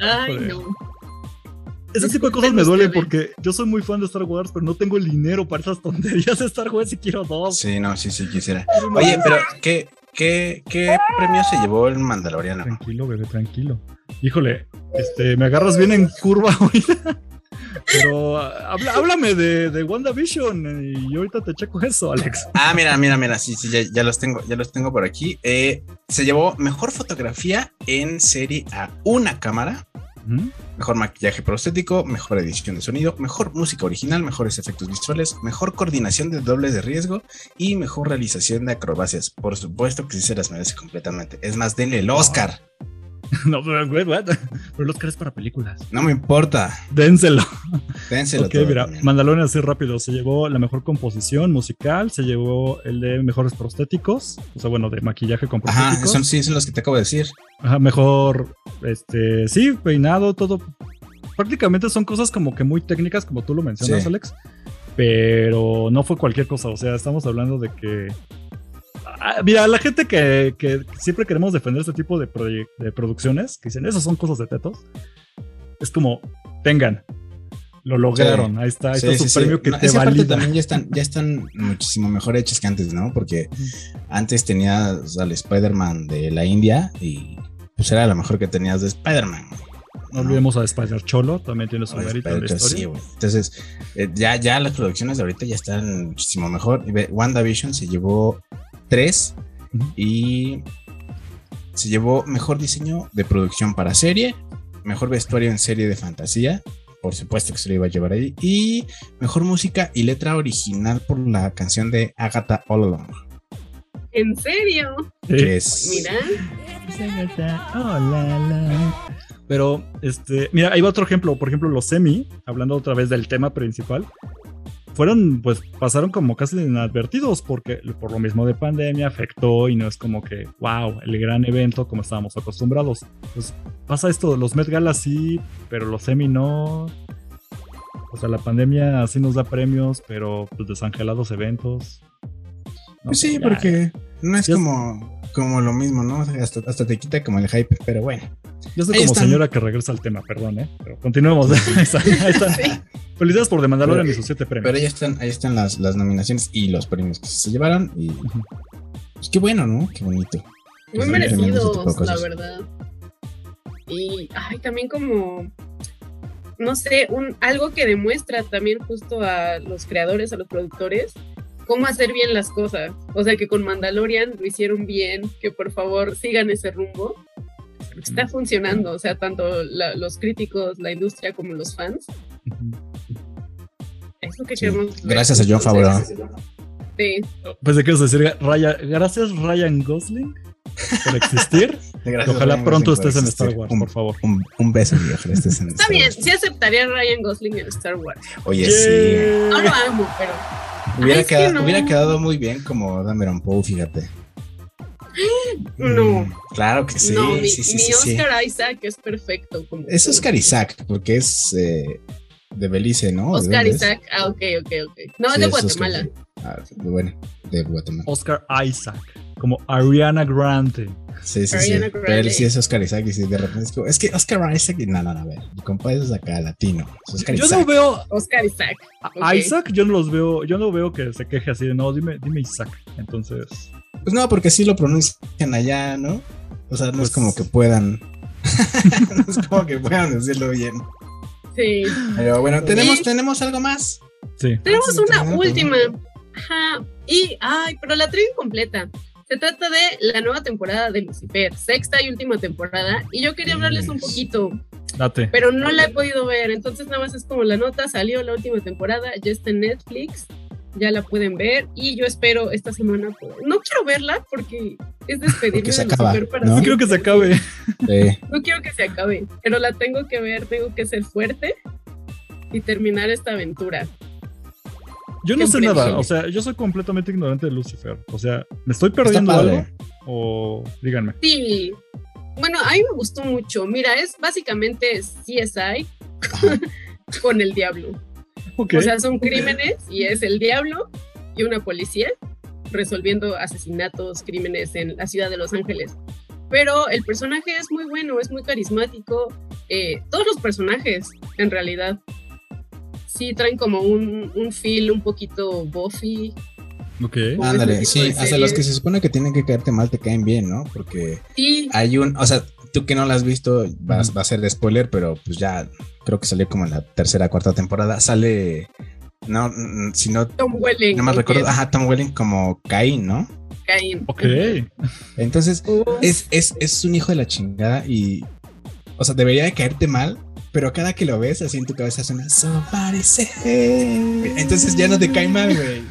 Ay, no. Ese tipo de cosas me duelen porque yo soy muy fan de Star Wars, pero no tengo el dinero para esas tonterías de Star Wars y quiero dos. Sí, no, sí, sí, quisiera. Oye, pero ¿qué, qué, qué premio se llevó el Mandaloriano? Tranquilo, bebé, tranquilo. Híjole, este, me agarras bien en curva [LAUGHS] hoy. Pero háblame de, de WandaVision y ahorita te checo eso, Alex. Ah, mira, mira, mira, sí, sí, ya, los tengo, ya los tengo por aquí. Eh, se llevó mejor fotografía en serie a una cámara. Mejor maquillaje prostético, mejor edición de sonido, mejor música original, mejores efectos visuales, mejor coordinación de dobles de riesgo y mejor realización de acrobacias. Por supuesto que sí se las merece completamente. Es más, denle el Oscar. [LAUGHS] No, pero, güey, [LAUGHS] pero el Oscar es para películas. No me importa. Dénselo. Dénselo. Ok, mira, Mandalorian así rápido. Se llevó la mejor composición musical, se llevó el de mejores prostéticos, o sea, bueno, de maquillaje con prostéticos. Ajá, son, sí, son los que te acabo de decir. Ajá, mejor, este, sí, peinado, todo. Prácticamente son cosas como que muy técnicas, como tú lo mencionas, Alex. Pero no fue cualquier cosa, o sea, estamos hablando de que Ah, mira, la gente que, siempre queremos defender este tipo de, producciones, que dicen, esas son cosas de tetos, es como, tengan, lo lograron, ahí está, ahí está su premio que te valida. también ya están, ya están muchísimo mejor hechas que antes, ¿no? Porque antes tenías al Spider-Man de la India y pues era lo mejor que tenías de Spider-Man. No olvidemos a Spider Cholo, también tiene su mérito en la historia. Entonces, eh, ya, ya las producciones de ahorita ya están muchísimo mejor. WandaVision se llevó 3 y se llevó mejor diseño de producción para serie, mejor vestuario en serie de fantasía, por supuesto que se lo iba a llevar ahí, y mejor música y letra original por la canción de Agatha All Along. ¿En serio? es... Mira. Pero, este, mira, ahí va otro ejemplo. Por ejemplo, los semi, hablando otra vez del tema principal, fueron, pues pasaron como casi inadvertidos porque por lo mismo de pandemia afectó y no es como que, wow, el gran evento como estábamos acostumbrados. Pues pasa esto, los Met Gala sí, pero los semi no. O sea, la pandemia así nos da premios, pero pues desangelados eventos. Pues sí, porque no es como, como lo mismo, ¿no? Hasta, hasta te quita como el hype, pero bueno. Yo soy como señora que regresa al tema, perdón, ¿eh? Pero continuemos. [LAUGHS] ahí están, Felicidades por demandar Mandalorian y sus siete premios. Pero ahí están, ahí están las, las nominaciones y los premios que se llevaron. Y pues qué bueno, ¿no? Qué bonito. Muy merecidos, la verdad. Y ay, también como no sé, un, algo que demuestra también justo a los creadores, a los productores, cómo hacer bien las cosas. O sea, que con Mandalorian lo hicieron bien, que por favor sigan ese rumbo está funcionando, o sea, tanto los críticos, la industria como los fans. Es lo que queremos. Gracias a John Favreau. Sí. Pues de qué decir, Ryan, gracias Ryan Gosling por existir. [LAUGHS] Ojalá pronto estés en Star Wars, por favor. Un, beso, viejo. Estés en Está bien, sí aceptaría a Ryan Gosling en Star Wars. Oye, sí. No lo amo, pero. Hubiera, quedado, hubiera quedado muy bien como Dameron Poe, fíjate. [GASPS] No. Mm, claro que sí. No, mi, sí, mi Oscar Isaac es perfecto. es Oscar Isaac, porque es eh, de Belice, ¿no? Oscar Isaac, ah, ok, ok, ok. No, es de Guatemala. Bueno, de Guatemala. Oscar Isaac, como Ariana Grande. Sí, sí, sí. Pero él sí es Oscar Isaac y sí, de repente es como, es que Oscar Isaac, no, no, no, a ver, mi compa es acá latino. Oscar yo no veo. Oscar Isaac. Isaac, yo no los veo, yo no veo que se queje así de no, dime, dime Isaac. Entonces. Pues no, porque sí lo pronuncian allá, ¿no? O sea, no es como que pues puedan. [LAUGHS] no es como que puedan decirlo bien. Sí. Pero bueno, tenemos, tenemos algo más. Sí. Tenemos una última. Ajá. Y, ay, pero la trivia completa. Se trata de la nueva temporada de Lucifer, sexta y última temporada. Y yo quería hablarles un poquito. Date. Pero no la he podido ver. Entonces, nada más es como la nota. Salió la última temporada, ya está en Netflix ya la pueden ver y yo espero esta semana no quiero verla porque es despedirme de acaba, para ¿no? quiero que se acabe no quiero que se acabe pero la tengo que ver tengo que ser fuerte y terminar esta aventura yo no sé nada o sea yo soy completamente ignorante de Lucifer. O sea me estoy perdiendo algo o díganme. Sí. Bueno a mí me gustó mucho. Mira es básicamente CSI [LAUGHS] con el diablo. O sea, son crímenes y es el diablo y una policía resolviendo asesinatos, crímenes en la ciudad de Los Ángeles. Pero el personaje es muy bueno, es muy carismático. Eh, todos los personajes, en realidad, sí traen como un, un feel un poquito buffy. Ok. Ándale, sí, hasta los que se supone que tienen que caerte mal te caen bien, ¿no? Porque hay un, o sea, tú que no lo has visto, vas, va a ser de spoiler, pero pues ya creo que salió como en la tercera, cuarta temporada, sale, no, si no, Tom Welling. No me recuerdo, ajá, Tom Welling como Cain, ¿no? Cain. Ok. Entonces, es, es, es un hijo de la chingada y, o sea, debería de caerte mal, pero cada que lo ves así en tu cabeza suena Somebody Entonces ya no te cae mal, güey.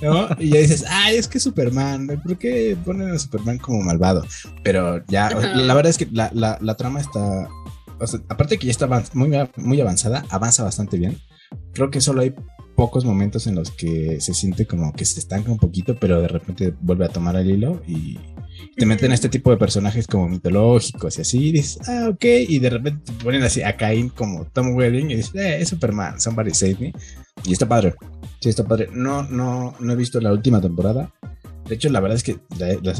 ¿No? Y ya dices, ay, es que Superman, ¿por qué ponen a Superman como malvado? Pero ya, la verdad es que la, la, la trama está aparte que ya está muy, muy avanzada, avanza bastante bien. Creo que solo hay pocos momentos en los que se siente como que se estanca un poquito, pero de repente vuelve a tomar el hilo y te meten a este tipo de personajes como mitológicos y así, dices, ah, ok, y de repente te ponen así a Cain como Tom Welling y dices, eh, es Superman, somebody save me. Y está padre, sí, está padre. No, no, no he visto la última temporada. De hecho, la verdad es que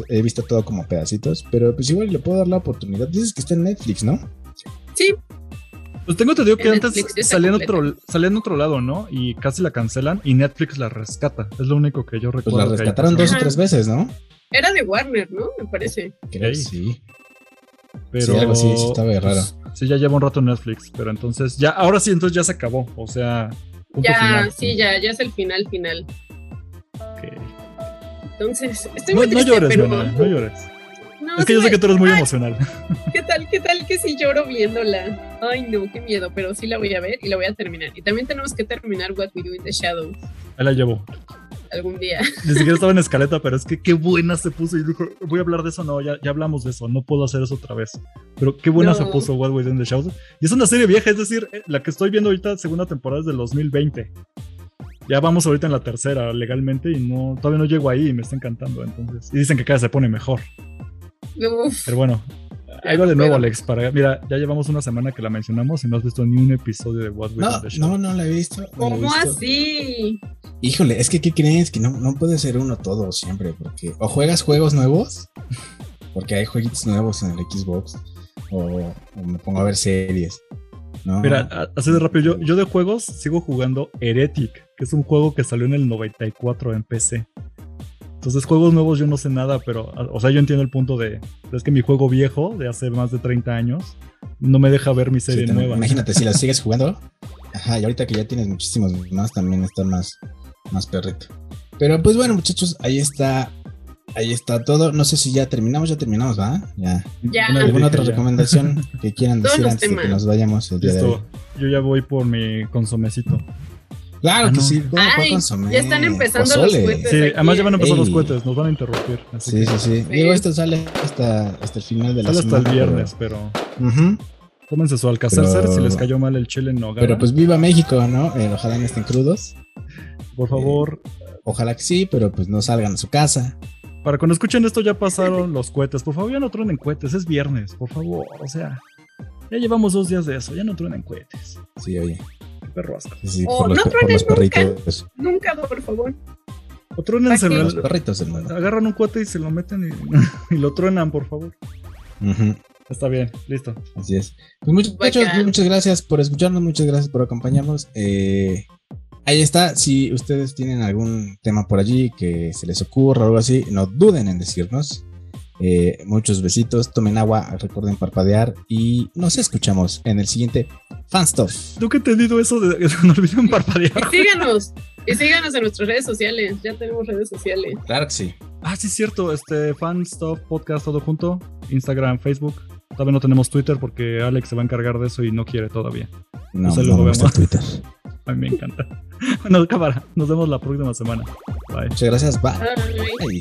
he visto todo como pedacitos, pero pues igual le puedo dar la oportunidad. Dices que está en Netflix, ¿no? Sí. Pues tengo entendido que antes salía en, otro, salía en otro lado, ¿no? Y casi la cancelan y Netflix la rescata. Es lo único que yo pues recuerdo. Pues la rescataron dos o tres veces, ¿no? Era de Warner, ¿no? Me parece. Creo sí. Pero, sí, algo así, sí estaba pues, raro. sí, ya lleva un rato en Netflix, pero entonces ya, ahora sí, entonces ya se acabó. O sea, ya, sí, ya, ya es el final final. Ok. Entonces, estoy muy triste, no llores, pero... no llores es que yo sé que tú eres muy emocional. ¿Qué tal, qué tal que si lloro viéndola? Ay, no, qué miedo, pero sí la voy a ver y la voy a terminar. Y también tenemos que terminar What We Do in the Shadows. Ahí la llevo. Algún día. Ni siquiera estaba en escaleta, pero es que qué buena se puso. Y dijo, voy a hablar de eso. No, ya, ya hablamos de eso. No puedo hacer eso otra vez. Pero qué buena se puso What We Do in the Shadows. Y es una serie vieja, es decir, eh, la que estoy viendo ahorita, segunda temporada es del 2020 ya vamos ahorita en la tercera legalmente y no todavía no llego ahí y me está encantando entonces y dicen que cada vez se pone mejor pero bueno, ahí va de nuevo, Alex. Para, mira, ya llevamos una semana que la mencionamos y no has visto ni un episodio de What We no, the Show. No, no la he visto. ¿Cómo así? Híjole, es que ¿qué crees? Que no, no puede ser uno todo siempre, porque o juegas juegos nuevos, porque hay jueguitos nuevos en el Xbox, o, me pongo a ver series. Mira, así de rápido, yo, yo de juegos sigo jugando Heretic, que es un juego que salió en el 94 en PC. Entonces, juegos nuevos yo no sé nada, pero, o sea, yo entiendo el punto de, es que mi juego viejo, de hace más de 30 años, no me deja ver mi serie nueva. Imagínate, si la [LAUGHS] sigues jugando, ajá, y ahorita que ya tienes muchísimos más, también está más, más perrito. Pero pues bueno, muchachos, ahí está Ahí está todo. No sé si ya terminamos, ya terminamos, ¿va? Ya. ya. ¿Alguna otra recomendación [LAUGHS] que quieran decir antes de que nos vayamos el día de hoy? Yo ya voy por mi consomecito. Claro ah, que sí, Ya están empezando los cohetes. Sí, además ya van a empezar los cohetes, nos van a interrumpir. sí, sí, sí, Digo, esto sale hasta, hasta el final de la semana. hasta el viernes, pero. Tómense su alcacercer si les cayó mal el chile en nogada. Pero pues viva México, ¿no? Eh, ojalá no estén crudos. Por favor. Eh, ojalá que sí, pero pues no salgan a su casa. Para cuando escuchen esto ya pasaron los cohetes. Por favor, ya no truenen cohetes, es viernes, por favor. O sea, ya llevamos dos días de eso, ya no truenen cohetes. Sí, oye perro Sí, por, los, no perritos. Nunca, por favor. O truénense los perritos, Agarran un cuate y se lo meten y, [LAUGHS] lo truenan, por favor. Está bien, listo. Así es. Pues muchas, muchas gracias por escucharnos, muchas gracias por acompañarnos. Eh, ahí está. Si ustedes tienen algún tema por allí que se les ocurra o algo así, no duden en decirnos. Eh, muchos besitos, tomen agua, recuerden parpadear y nos escuchamos en el siguiente Fan Stuff. ¿Tú qué te entendido eso de que [LAUGHS] no olviden parpadear? Y síganos, y síganos en nuestras redes sociales, ya tenemos redes sociales. Claro que sí. Ah, sí, es cierto, este Fan Stuff Podcast todo junto, Instagram, Facebook. Todavía no tenemos Twitter porque Alex se va a encargar de eso y no quiere todavía. No, no, no vemos Twitter. [LAUGHS] A mí me encanta. [LAUGHS] Bueno, cámara, nos vemos la próxima semana. Bye. Muchas gracias, bye. Bye.